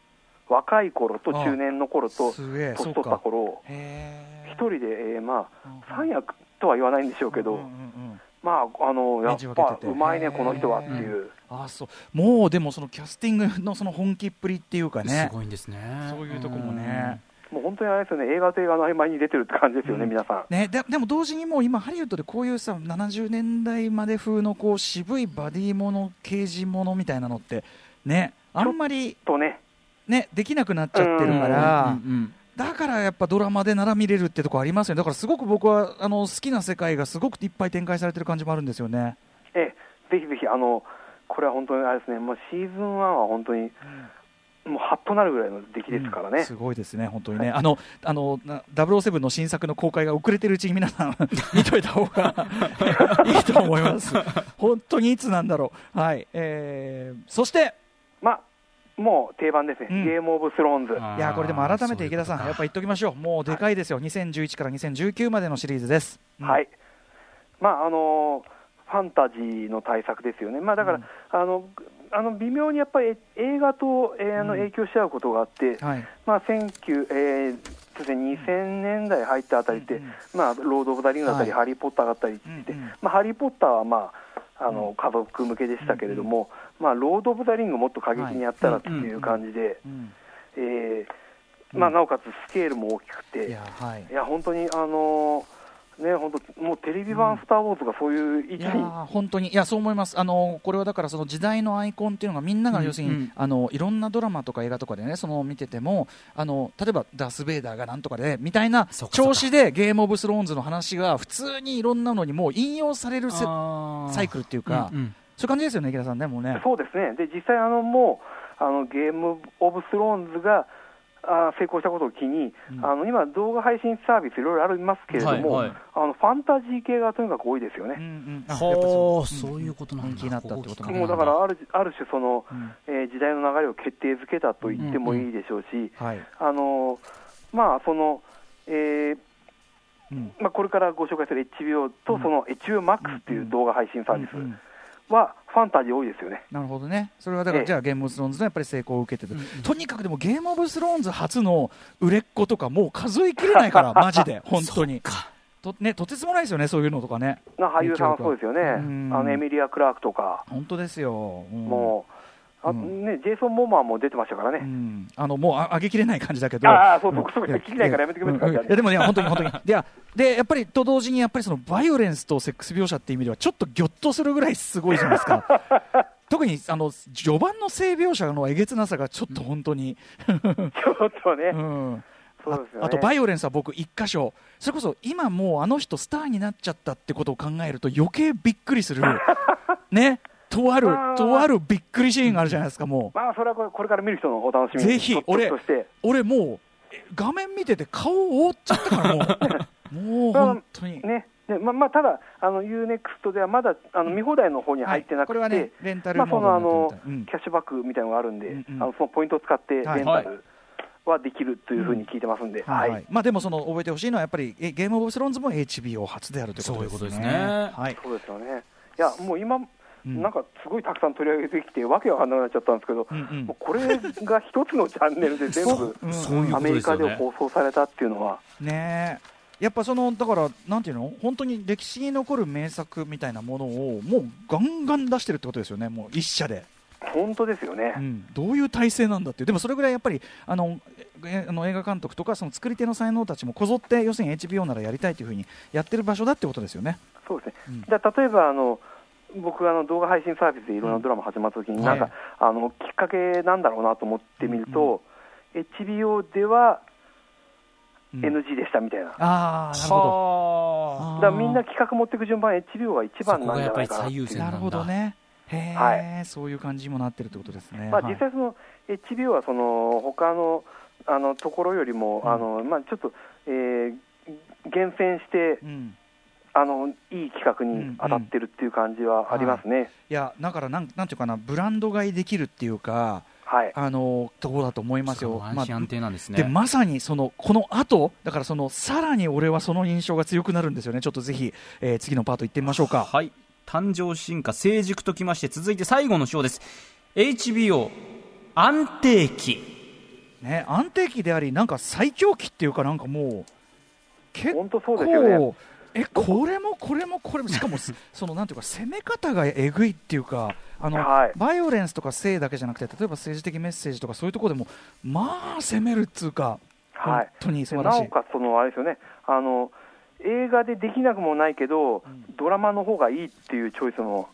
若い頃と中年の頃と年取った頃一人で、えーまあ、うん三役とは言わないんでしょうけど、うんうんうんまあ、あのやっぱてて。うまいね、この人はっていう、あそう。もうでもそのキャスティングのその本気っぷりっていうかね。すごいんですね。そういうとこもね、もう本当にあれですよね、映画と映画の合間に出てるって感じですよね、うん。皆さん。ね、ででも同時にもう今、ハリウッドでこういうさ70年代まで風のこう渋いバディもの、刑事ものみたいなのって、ね、あんまり、とね、ね、できなくなっちゃってるから、うんうんだからやっぱドラマでなら見れるってとこありますよね、だからすごく僕はあの好きな世界がすごくいっぱい展開されてる感じもあるんですよね。ええぜひぜひ、あのこれは本当にあれですね、もうシーズン1は本当に、もうハッとなるぐらいの出来ですからね。すごいですね、本当にね、あのあのな007の新作の公開が遅れてるうちに皆さん、見といた方が いいと思います、本当にいつなんだろう、はいえー、そして、まあ、もう定番ですね、うん。ゲームオブスローンズ。いやこれでも改めて池田さん、やっぱ言っときましょう、もうでかいですよ、2011から2019までのシリーズです。うん。はい。まあ、あのファンタジーの大作ですよね。まあ、だから、うん。あの、あの微妙にやっぱり映画と、えーあのうん影響し合うことがあって、はい。まあ、19えーそうですね2000年代入ったあたりって、うんうんまあ、ロード・オブ・ザ・リングだったり、はい。ハリー・ポッターだったりって、うんうん。まあ、ハリー・ポッターは、まあ、あの家族向けでしたけれども、まあ、ロード・オブ・ザ・リングもっと過激にやったらっていう感じで、うん。えーまあ、なおかつスケールも大きくて、いや本当に、あのーね、本当、もうテレビ版スター・ウォーズがそういう位いや置に、ー本当に、いや、そう思います、あのこれはだから、その時代のアイコンっていうのが、みんなが要するに、うん。うんあのいろんなドラマとか映画とかでね、その見てても、あの例えばダース・ベイダーがなんとかでみたいな調子で、ゲーム・オブ・スローンズの話が、普通にいろんなのにもう引用されるサイクルっていうか、うんうんそういう感じですよね、池田さんね、もうね。そうですね、で実際あの、もうあのゲーム・オブ・スローンズがあー成功したことを機に、うん。あの今、動画配信サービス、いろいろありますけれども、はいはい。あのファンタジー系がとにかく多いですようんうね。ん。あやっぱりほうそそういうことなんだ。になったってことなんもうだからあるある種その、うん。えー時代の流れを決定づけたと言ってもいいでしょうし、はい。あのまあそのえーうん。まあ、これからご紹介する HBO とその HBOMAX っていう動画配信サービス。うんうんはファンタジー多いですよね。なるほどね、それはだから、ええ。じゃあ、ゲームオブスローンズのやっぱり成功を受けてる、うんうん。とにかくでも、ゲームオブスローンズ初の売れっ子とか、もう数えきれないから、マジで、本当に。か。と,、ね、とてつもないですよね、そういうのとかね、な俳優さんはそうですよね、うん。あのエミリア・クラークとか、本当ですよ、うん。もう、あうん。ね、ジェイソン・モマーも出てましたからうね。ん、あのもうあ上げきれない感じだけど、ああそうそんうそう切れないからやめてくれうん。うん。いやでもね、本当に本当に、いやでやっぱりと同時に、やっぱりそのバイオレンスとセックス描写っていう意味では、ちょっとぎょっとするぐらいすごいじゃないですか。特にあの序盤の性描写のえげつなさがちょっと本当に、ちょっとね、うん。ああとバイオレンスは僕一箇所。それこそ今もうあの人スターになっちゃったってことを考えると余計びっくりする。ねとあるまあ。とあるびっくりシーンがあるじゃないですかもう。まあ、それはこれから見る人のお楽しみぜひと俺として、俺もうえ画面見てて顔を覆っちゃったからもう。もう本当に、ねでままあ、ただ、あの UNEXT ではまだあの見放題の方に入ってなくて、はい。ねレンタルまあ、そのあのキャッシュバックみたいなのがあるんで、うんうん。あのそのポイントを使ってレンタはいルはできるというふうに聞いてますんで、はい。はい。まあ、でもその覚えてほしいのはやっぱりえゲームオブスローンズも HBO 初であるということですね。そういうことですね。はい。そうですよね。いや、もう今、うんなんかすごいたくさん取り上げてきて、わけわかんなくなっちゃったんですけど、うんうん。もうこれが一つのチャンネルで 全部、うん。そういうこアメリカとで放送されたっていうのは、ねえ。やっぱそのだからなんていうの？本当に歴史に残る名作みたいなものをもうガンガン出してるってことですよね。もう一社で、本当ですよね。うん、どういう体制なんだって。いうでもそれぐらいやっぱりあのえあの映画監督とかその作り手の才能たちもこぞって要するに HBO ならやりたいというふうにやってる場所だってことですよね。そうですね。うん。じゃあ例えばあの僕があの動画配信サービスでいろんなドラマ始まった時に、うん。なんか、はいあのきっかけなんだろうなと思ってみると、HBO ではうん。NG でしたみたいな。だかああなるほど。はあーらみんな企画持っていく順番 HBO が一番なんじゃないかなっていう。先なるほどね。へえ、はそういう感じにもなってるってことですね。まあ、はい。実際その HBO はその他のあのところよりも、うん。あのまあ、ちょっと、えー厳選してうん、あのいい企画に当たってるっていう感じはありますね。いやだからなんなんていうかなブランド買いできるっていうかはい、あのところだと思いますよ。安心安定なんですね。でまさにそのこの後だからそのさらに俺はその印象が強くなるんですよね。ちょっとぜひ、えー次のパート行ってみましょうか。はい。誕生進化成熟ときまして続いて最後の章です HBO 安定期ね、安定期でありなんか最強期っていうかなんかもう結構本当そうですよねえこれもこれもこれもしかもす そのなんていうか攻め方がえぐいっていうかあの、はい。バイオレンスとか性だけじゃなくて例えば政治的メッセージとかそういうところでもまあ攻めるっつうか、はい。本当に素晴でらしないおかつそのあれですよね。あの映画でできなくもないけど、ドラマの方がいいっていうチョイスも、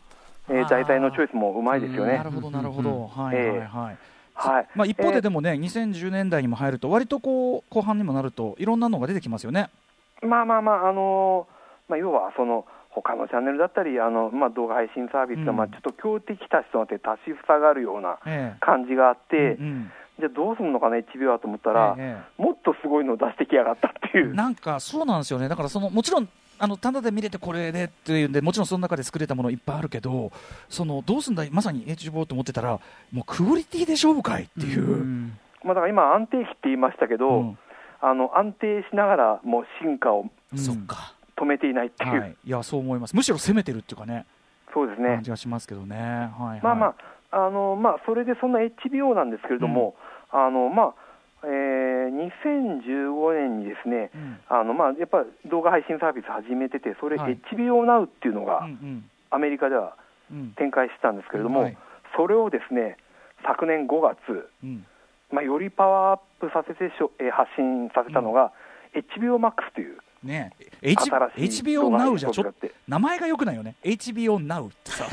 えーあー。題材のチョイスもうまいですよね。なる。ほどなるほど、はいええ。はい。はい。はいまあ、一方えーででもね、2010年代にも入ると割とこう後半にもなるといろんなのが出てきますよね。まあまあまあ、あのーまあ、要はその他のチャンネルだったり、あのまあ、動画配信サービスが、うん。まあちょっと強敵たちとなって足し塞がるようなええ。感じがあって、うんじゃあどうするのかな、1秒はと思ったら、えもっとすごいのを出してきやがったっていう。なんかそうなんですよね、だからそのもちろんあの単なで見れてこれでっていうんで、もちろんその中で作れたものいっぱいあるけど、そのどうすんだい、まさに HBO と思ってたら、もうクオリティで勝負かいっていう。うん。まあ、だから今、安定期って言いましたけど、うんあの安定しながらもう進化を止めていないっていう、はい、いやそう思います、むしろ攻めてるっていうかね、そうですね。感。じがしますけどね。はいはい、まあまあ、あのまあ、それでそんな HBO なんですけれども、あのまあえー2015年にですね、うん。あのまあ、やっぱり動画配信サービス始めてて、それ、はい。HBO Now っていうのうがん。アメリカではうん。うん展開してたんですけれども、はい。それをですね昨年5月、うんまあ、よりパワーアップさせてしょ、えー発信させたのが、HBO Max という。ね H 新しい HBO Now じゃちょっと名前がよくないよね。HBO Now ってさ。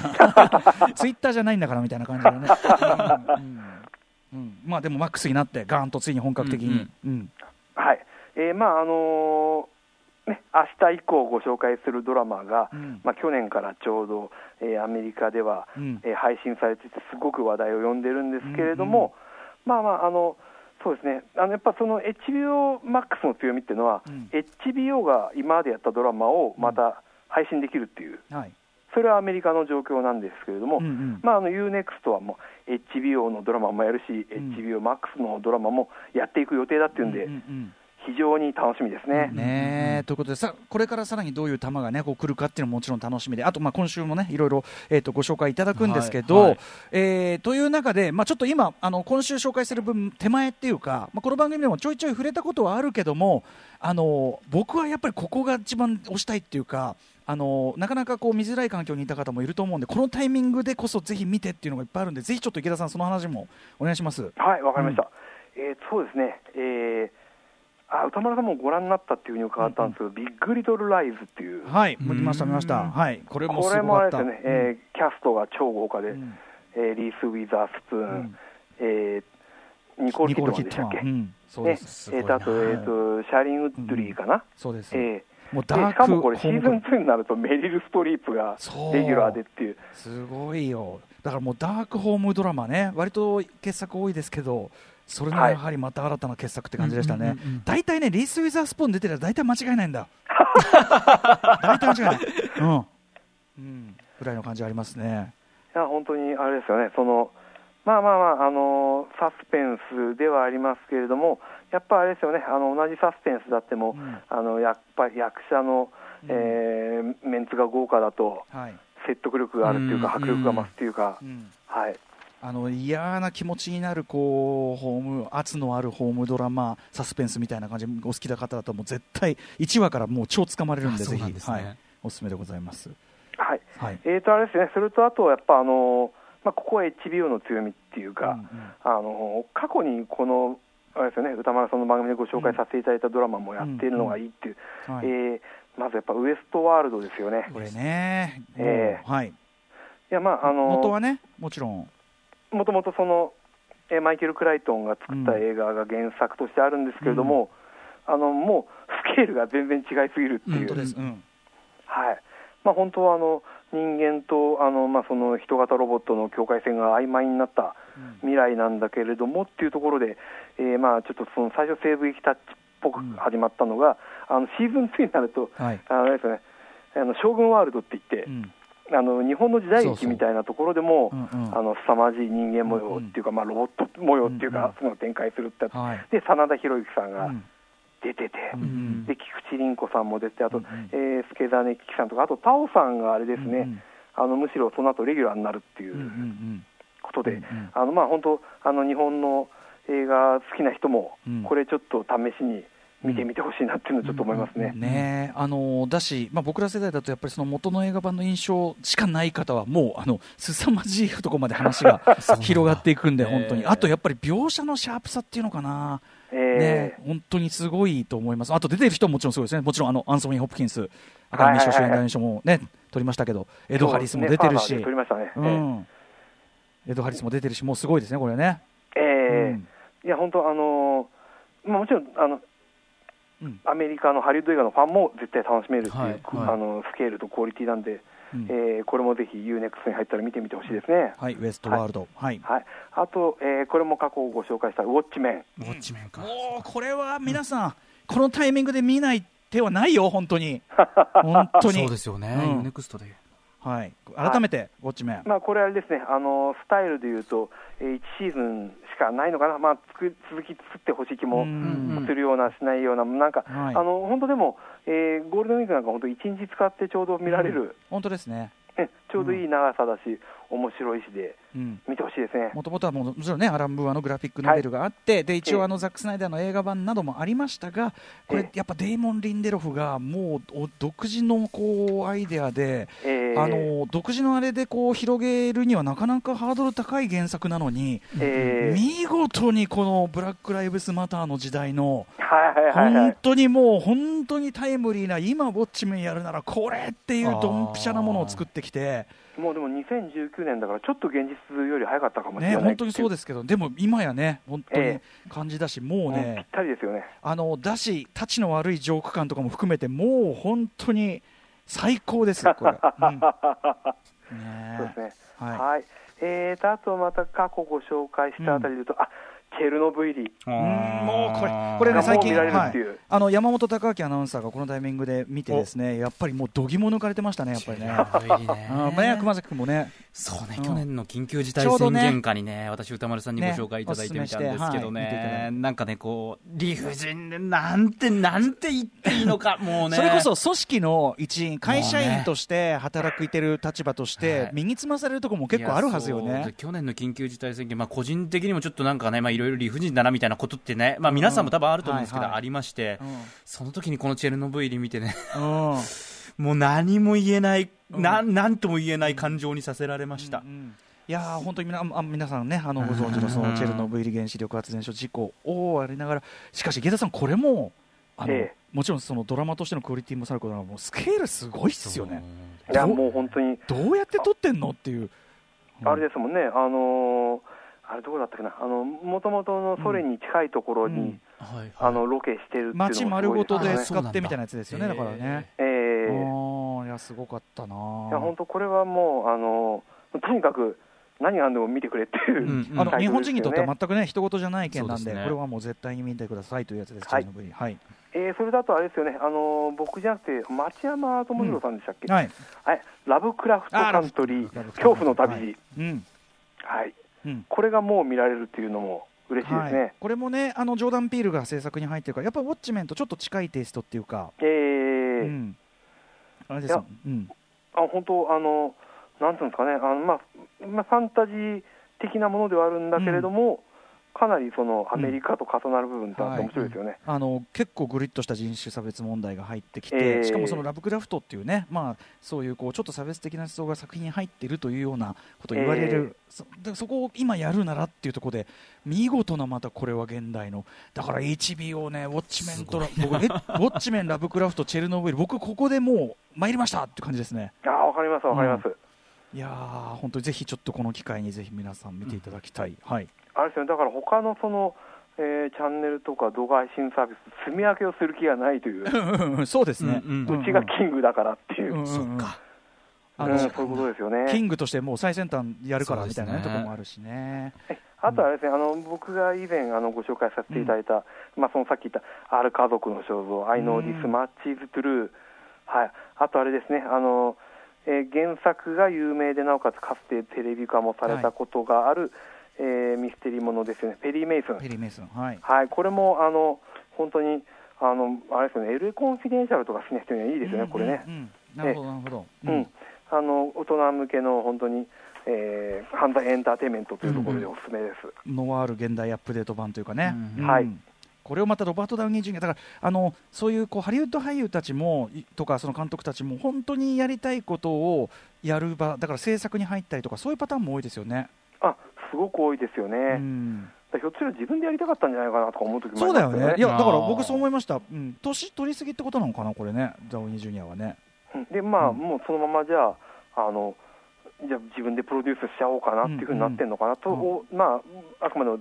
ツイッターじゃないんだからみたいな感じだよね、うん。うん。うん。まあでもマックスになってガーンとついに本格的に、うんはい。えーまああのーね、明日以降ご紹介するドラマが、うん。まあ、去年からちょうど、えーアメリカでは、うん。えー配信されてて、すごく話題を呼んでるんですけれども、まあまあ、あのそうですね、あのやっぱその HBO Max の強みっていうのは、うん。HBO が今までやったドラマをまた配信できるっていう、はい。それはアメリカの状況なんですけれども、うんうん。まあ、あの UNEXT はもう HBO のドラマもやるし、うん。HBO Max のドラマもやっていく予定だっていうんで、うんうん非常に楽しみですね。ねえということでさこれからさらにどういう球がねこう来るかっていうのももちろん楽しみであとまあ今週もねいろいろえーとご紹介いただくんですけど、はいはいえーという中でまあちょっと今あの今週紹介する分手前っていうかまあこの番組でもちょいちょい触れたことはあるけどもあの僕はやっぱりここが一番推したいっていうか。あのなかなかこう見づらい環境にいた方もいると思うんでこのタイミングでこそぜひ見てっていうのがいっぱいあるんでぜひちょっと池田さんその話もお願いします。はい、わかりました。えーそうですね、えーあ歌丸さんもご覧になったっていうふうに伺ったんですけど、ビッグリトルライズっていう、はい見ました見ました。はいこれもこれすごかった。もあれですよね、えーキャストが超豪華で、うん。えーリース・ウィザースプーン、うん。えーニコール・ニキットマン、でしたっけ、うん、そうでね。す、すごいな。えーとあと,、えーとシャーリン・ウッドリーかな、そうです、えもうダークしかもこれ、シーズンホーム2になるとメリル・ストリープがそう。レギュラーでっていう、すごいよ。だからもうダークホームドラマね。割と傑作多いですけどそれのはい。やはりまた新たな傑作って感じでしたね。大体ねリース・ウィザースポーン出てたら大体間違いないんだ。大体間違いない。うん、うん、ぐらいの感じありますね。いや本当にあれですよね、そのまあまあまあ、あのサスペンスではありますけれども、やっぱあれですよね、あの同じサスペンスだっても、うん。あのやっぱり役者の、うん。えーメンツが豪華だと、はい、説得力があるっていうか、うん。迫力が増すっていうか。う、ん。はい、あの嫌な気持ちになるこうホーム圧のあるホームドラマサスペンスみたいな感じお好きな方だともう絶対1話からもう超つかまれるんでぜひ、はい、おすすめでございます。はい、はい。えーとあれですね、それとあとはやっぱあの、まあ、ここは HBO の強みっていうか、うんうん。あの過去にこの、あれですよね、歌丸さんの番組でご紹介させていただいたドラマもやっているのがいいっていう、はい。えーまずやっぱウエストワールドですよね。これね、えもうはい、いやまああの元はね、もちろん、もともとその、えーマイケル・クライトンが作った映画が原作としてあるんですけれども、あのもうスケールが全然違いすぎるっていう、本当です、うん、はい。まあ、本当はあの人間とあの、まあ、その人型ロボットの境界線が曖昧になった未来なんだけれどもっていうところで、えーまあ、ちょっとその最初、西部劇タッチっぽく始まったのが、あのシーズン2になると、はい、あのですよね、あの将軍ワールドって言って、うん、あの日本の時代劇みたいなところでも、うんうん。あの凄まじい人間模様っていうか、まあ、ロボット模様っていうか、うんうん。そういうのを展開するってはい、で真田広之さんがうん。出てて、うんで菊池凛子さんも出て、あと、うんうん。えー助田根希さんとか、あとタオさんがあれですね、うんうん。あのむしろその後レギュラーになるっていうんうんううん。ことで、うんうん。あのまあ本当あの日本の映画好きな人もうん。これちょっと試しに見てみてほしいなっていうのをちょっと思いますね。ねえ。あのだし、まあ、僕ら世代だとやっぱりその元の映画版の印象しかない方はもうあの凄まじいところまで話が 広がっていくんで本当に、ええあとやっぱり描写のシャープさっていうのかな、えねー本当にすごいと思います。あと出てる人ももちろんすごいですね。もちろんあのアンソニー・ホプキンスアカデミー賞主演男優賞もね取りましたけどエド・ハリスも出てるし、ね。ね。うん、エド・ハリスも出てるしもうすごいですねこれね。えーうん。いや本当あのーまあもちろんあのうんアメリカのハリウッド映画のファンも絶対楽しめるっていう、はいはい。あのスケールとクオリティなんで、うん。えーこれもぜひ UNEXT に入ったら見てみてほしいですね。はい、ウエストワールド、はい。はい、あと、えーこれも過去ご紹介したウォッチメン、ウォッチメンか。もうこれは皆さん、このタイミングで見ない手はないよ、本当に、本当に。そうで、すよね、うん。 U-NEXT で。はい、改めて、ウォッチメン、まあ、これあれですね、あのスタイルでいうと、えー1シーズンしかないのかな、まあ、つく続き作ってほしい気もうん。するような、しないような、なんか、はい。あの本当でも、えーゴールデンウィークなんか、本当、1日使ってちょうど見られる、本当ですね、ねちょうどいい長さだし、面白いしで、うん。見てほしいですね。もともとはももちろんね、アラン・ブーアのグラフィックノベルがあって、で一応、あのザック・スナイダーの映画版などもありましたが、これえ、やっぱデーモン・リンデロフが、もうお独自のこうアイデアで、えーあの独自のあれでこう広げるにはなかなかハードル高い原作なのに、えー見事にこのブラック・ライブスマターの時代の、はいはいはいはい、本当にもう本当にタイムリーな今ウォッチメンやるならこれっていうドンピシャなものを作ってきてもうでも2019年だから、ちょっと現実より早かったかもしれねない本当にそうでですけどでも今やね本当にえ感じだしもうぴっねたりですよね。あのだしたちの悪いジョーク感とかも含めてもう本当に最高ですよこれ、うん。ね そうですね。はい。はい。えーと、あとまた過去ご紹介したあたりで言うと、あ、チェルノブイリ。うんもうこれ、これね、が最近、はいっていう、あの山本隆明アナウンサーがこのタイミングで見て、ですねやっぱりもう、どぎも抜かれてましたね、やっぱりね。ね。ね熊崎君もね、そうね、うん。去年の緊急事態宣言下にね、私、歌丸さんにごね紹介いただいてみたんですけどおすすめしてはい。なんかね、こう、理不尽で、なんて、なんて言っていいのか、もうね。それこそ組織の一員、会社員として働いてる立場としはてい、身につまされるところも結構あるはずよね。去年の緊急事態宣言、まあ、個人的にもちょっとなんかね、まあ、いろいろ理不尽だなみたいなことってね、まあ、皆さんも多分あると思うんですけど、はいはい。ありまして、うん。その時にこのチェルノブイリ見てね、うん もう何も言えない、うん。なんなんとも言えない感情にさせられました。うんいやー本当に皆さんね、あのご存知のそのチェルノブイリ原子力発電所事故をありながら、しかし、池田さん、これもあの、ええ。もちろんそのドラマとしてのクオリティもさることながら、もうスケールすごいっすよね。いや、どうもう本当に、どうやって撮ってんのっていう。あれですもんね、あのーあれどこだったかな、あの、もともとのソ連に近いところに、うんはい。はいあの、ロケしてるっていうのも街丸ごとで使ってみたいなやつですよね、だ。からね。えーーいや、すごかったな。いや、本当これはもう、あのーとにかく、何が何でも見てくれっていう、うんうんあの日本人にとっては全くね、一言じゃない件なんで、ね。これはもう絶対に見てくださいというやつです、はい。はい。えーそれだとあれですよね、あのー僕じゃなくて、町山智博さんでしたっけ、はい。はい、ラブクラフトカントリー、恐怖の旅。はい。路、うん。はい、うん。これがもう見られるっていうのも嬉しいですね。はい、これもね、あのジョーダン・ピールが制作に入ってるから、やっぱウォッチメンとちょっと近いテイストっていうか、えー。うん、あれですよ、うん、あ本当あの、なんていうんですかね、あのまあまあ、ファンタジー的なものではあるんだけれども、かなりそのアメリカと重なる部分って面白いですよね。あの結構グリッとした人種差別問題が入ってきて、えーしかもそのラブクラフトっていうね、まあ、そういうこうちょっと差別的な思想が作品に入っているというようなことを言われる、そでそこを今やるならっていうところで、見事なまたこれは現代の、だから HBO ね、ウォッチメンとラ僕えウォッチメン、ラブクラフト、チェルノブイリ、僕、ここでもう参りましたっていう感じですね。あわかります、わかります。いやー本当にぜひちょっとこの機会にぜひ皆さん見ていただきたい、はい、あれですよね、だから他のその、えーチャンネルとか動画配信サービス、積み分けをする気がないという、そうですね、うんうんうちがキングだからっていう、うんうんうん。そっか。あのうん。そういうことですよね。キングとしてもう最先端やるからみたいな、ねとこもあるしね。あとはですね、あの僕が以前あのご紹介させていただいた、まあ、そのさっき言った、ある家族の肖像、I know this much is true、はい、あとあれですね、あのえー原作が有名で、なおかつかつてテレビ化もされたことがある、えーミステリーものですよね、ペリー・メイソン、ペリー・メイソン、はい。はい、これもあの本当に、あのあれですよね、LA コンフィデンシャルとか好きな人にはいいですよね、これね。うんうん。うんなるほど、なるほど。うん。あの大人向けの本当に、えー犯罪エンターテインメントというところでおすすめです。ノワール現代アップデート版というかね、うん。うん。はいこれをまたロバート・ダウニー・ジュニアだからあのそういうこうハリウッド俳優たちもいとかその監督たちも本当にやりたいことをやる場だから制作に入ったりとかそういうパターンも多いですよね。あすごく多いですよね、うん。ひょっとしたら自分でやりたかったんじゃないかなとか思う時もあそうりますよだよね。いやだから僕そう思いました、うん、年取りすぎってことなのかなこれね。ダウニー・ジュニアはね。うん。でまあ、うん。もうそのままじゃああのじゃあ自分でプロデュースしちゃおうかなっていうふうになってるのかなと、うん。おまああくまでも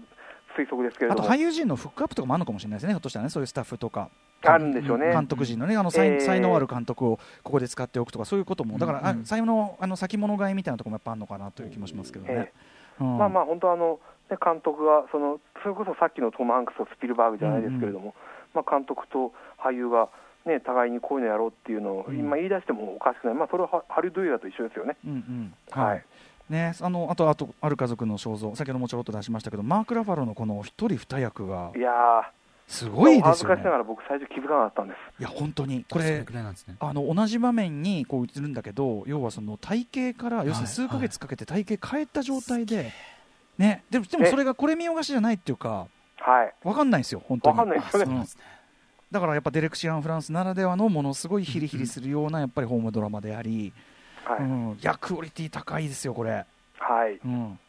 推測ですけれあとども俳優陣のフックアップとかもあるのかもしれないですね、ひょっとしたらね、そういうスタッフとか、あるんでしょうね、監督陣のね、あの才,、能ある監督をここで使っておくとか、そういうことも、だから、あうんうん才能あの先物買いみたいなところもやっぱあるのかなという気もしますけどね。うん。まあまあ本当あの、ね、監督がそのそれこそさっきのトム・ハンクスとスピルバーグじゃないですけれども、まあ、監督と俳優が、ね、互いにこういうのやろうっていうのを、うん今言い出してもおかしくない、まあ、それはハハリウッド映画と一緒ですよね。うんうん。はいね、あのあとあとある家族の肖像先ほどもちょろっと出しましたけどマーク・ラファロのこの一人二役がいやー、すごいですよね恥ずかしながら僕、最初気づかなかったんです。いや本当に。こそれれくらいなんですね。あの同じ場面にこう映るんだけど要はその体型から要するに数ヶ月かけて体型変えた状態で、ね、でもでもえ。それがこれ見よがしじゃないっていうかはい、わかんないんですよ本当に。わかんないですよね。うんだからやっぱデレクシアン・フランスならではのものすごいヒリヒリするようなやっぱりホームドラマであり、はい、うん、いやクオリティ高いですよこれ、はい、うん、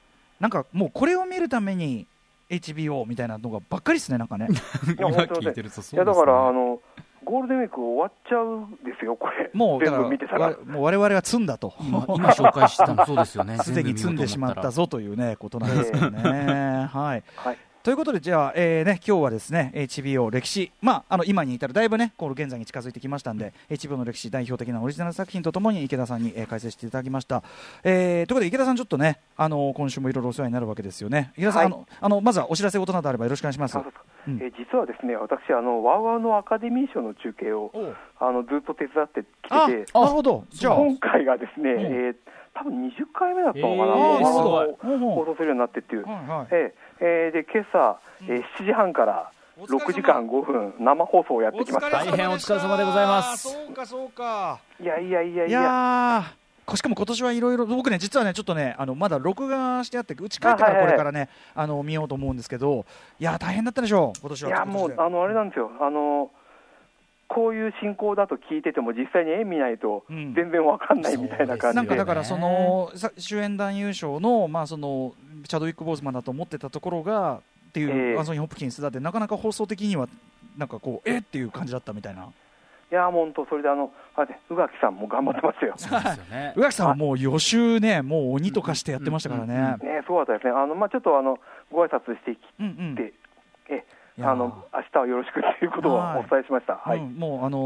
なんかもうこれを見るために HBO みたいなのがばっかりですねなんかね。今いや聞いてるとそうですね。いやだからあの、ゴールデンウィーク終わっちゃうんですよ、これ、もうだから全部見てたら。わ。もう我々は積んだと。今今紹介したのそうですよね。すでに積んでしまったぞというねことなんですけどね。はい。はいということで、じゃあ、えーね、今日はですね、HBO 歴史、まあ、あの今に至る、だいぶね、この現在に近づいてきましたんで、HBO の歴史代表的なオリジナル作品とともに池田さんに、えー解説していただきました。えーということで、池田さん、ちょっとね、あの今週もいろいろお世話になるわけですよね。池田さん、はい。あのあのまずはお知らせ事などあればよろしくお願いします。うん。えー実はですね、私、あのワウワウのアカデミー賞の中継をあのずっと手伝ってきあ、てて、なるほど。じゃあ、今回がですね、うん。えー多分20回目だったのかな、えー放送するようになってっていう、はいはい。えーえーで今朝、えー7時半からお疲れ様。6時間5分、生放送をやってきました。大変お疲れ様でございます。そうか、そうか。いやいやいやいいや、しかも今年はいろいろ僕ね実はねちょっとねあのまだ録画してあってうち帰ってからこれからねあの見ようと思うんですけどいやー大変だったでしょう今年は。いやもうあのあれなんですよ、あのこういう進行だと聞いてても、実際に絵見ないとうん。全然わかんないみたいな感なんじで、かだからそのさ主演男優賞のまあそのチャドウィック・ボーズマンだと思ってたところがっていう、ええ。アンソニー・ホプキンスだってなかなか放送的にはなんかこうえっていう感じだったみたいな。いや本当、それであの、あれ宇垣さんも頑張ってましたよ。そうですよね宇垣さんはもう予習ねもう鬼とかしてやってましたからね、うん。うんね、すごかったですね、あのまあ、ちょっとあのご挨拶してきうんうん。て、えあの明日はよろしくということをはい。お伝えしました。はい、うん、もうあの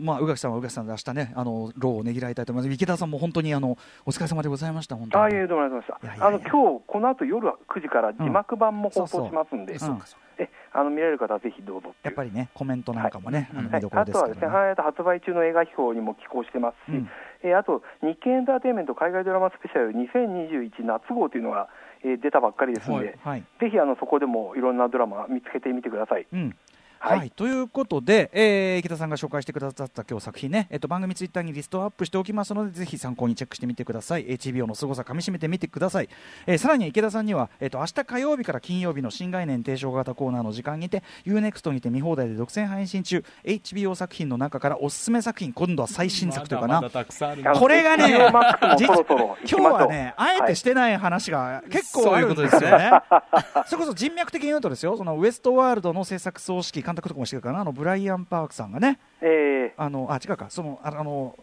ーまあ宇垣さんは宇垣さんで明日ねあの労をねぎらいたいと思います。池田さんも本当にあのお疲れ様でございました本当に。ああいえどうもありがとうございました。いやいやいや。あの今日この後夜9時から字幕版も放送しますんで、そうそうえあの見られる方はぜひどうぞやっぱりねコメントなんかもね、はい。はいあの見どころあとはですね、ですからね。はい、あと発売中の映画秘宝にも寄稿してますし、うん。えーあと日経エンターテインメント海外ドラマスペシャル2021夏号というのが、えー出たばっかりですので、はいぜひあのそこでもいろんなドラマ見つけてみてください。うんはい。はい、ということで、えー池田さんが紹介してくださった今日作品ね、えっと、番組ツイッターにリストアップしておきますのでぜひ参考にチェックしてみてください。HBO の凄さかみしめてみてください、えーさらに池田さんには、えっと明日火曜日から金曜日の新概念提唱型コーナーの時間にて UNEXT にて見放題で独占配信中。HBO 作品の中からおすすめ作品今度は最新作というかな、まだまだたくさんあるあのこれがね実もそろそろ行今日はね、あえてしてない話が結構あるんですよそういうね。それこそ人脈的に言うとですよ、そのウエストワールドの制作総指揮、監督とかもしてるかな、あのブライアン・パークさんがね、えあのあ違うか、そのああの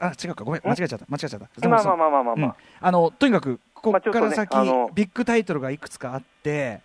あ違うか、ごめん、間違えちゃった、間違えちゃった。ー、まあまああまあまあまあ、まああのとにかくここから先、あの。ビッグタイトルがいくつかあって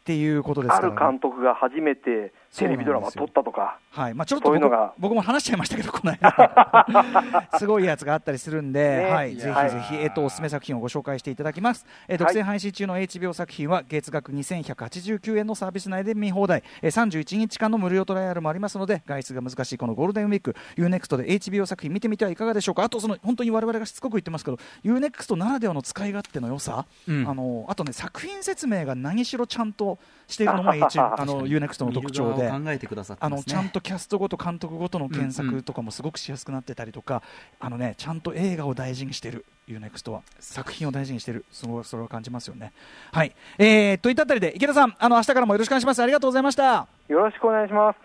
っていうことですあるから、ね。監。督が初めてテレビドラマ撮ったとか、はい。まあ、ちょっと僕そういうのが。僕も話しちゃいましたけど、この間、すごいやつがあったりするんで、ね。はい、ぜひぜひ、えっとおすすめ作品をご紹介していただきます。えー独占配信中の HBO 作品は月額2189円のサービス内で見放題、えー31日間の無料トライアルもありますので、外出が難しいこのゴールデンウィーク、UNEXT で HBO 作品見てみてはいかがでしょうか？あとその本当に我々がしつこく言ってますけど、UNEXT ならではの使い勝手の良さ、うん。あのあとね作品説明が何しろちゃんとしているのも H あの UNEXT の特徴で。で。考えてくださってますね。あのちゃんとキャストごと監督ごとの検索とかもすごくしやすくなってたりとか、あのねちゃんと映画を大事にしてる UNEXT は。作品を大事にしてる。すごいそれを感じますよね。はい、えー、といったあたりで池田さんあの明日からもよろしくお願いします。ありがとうございました。よろしくお願いします。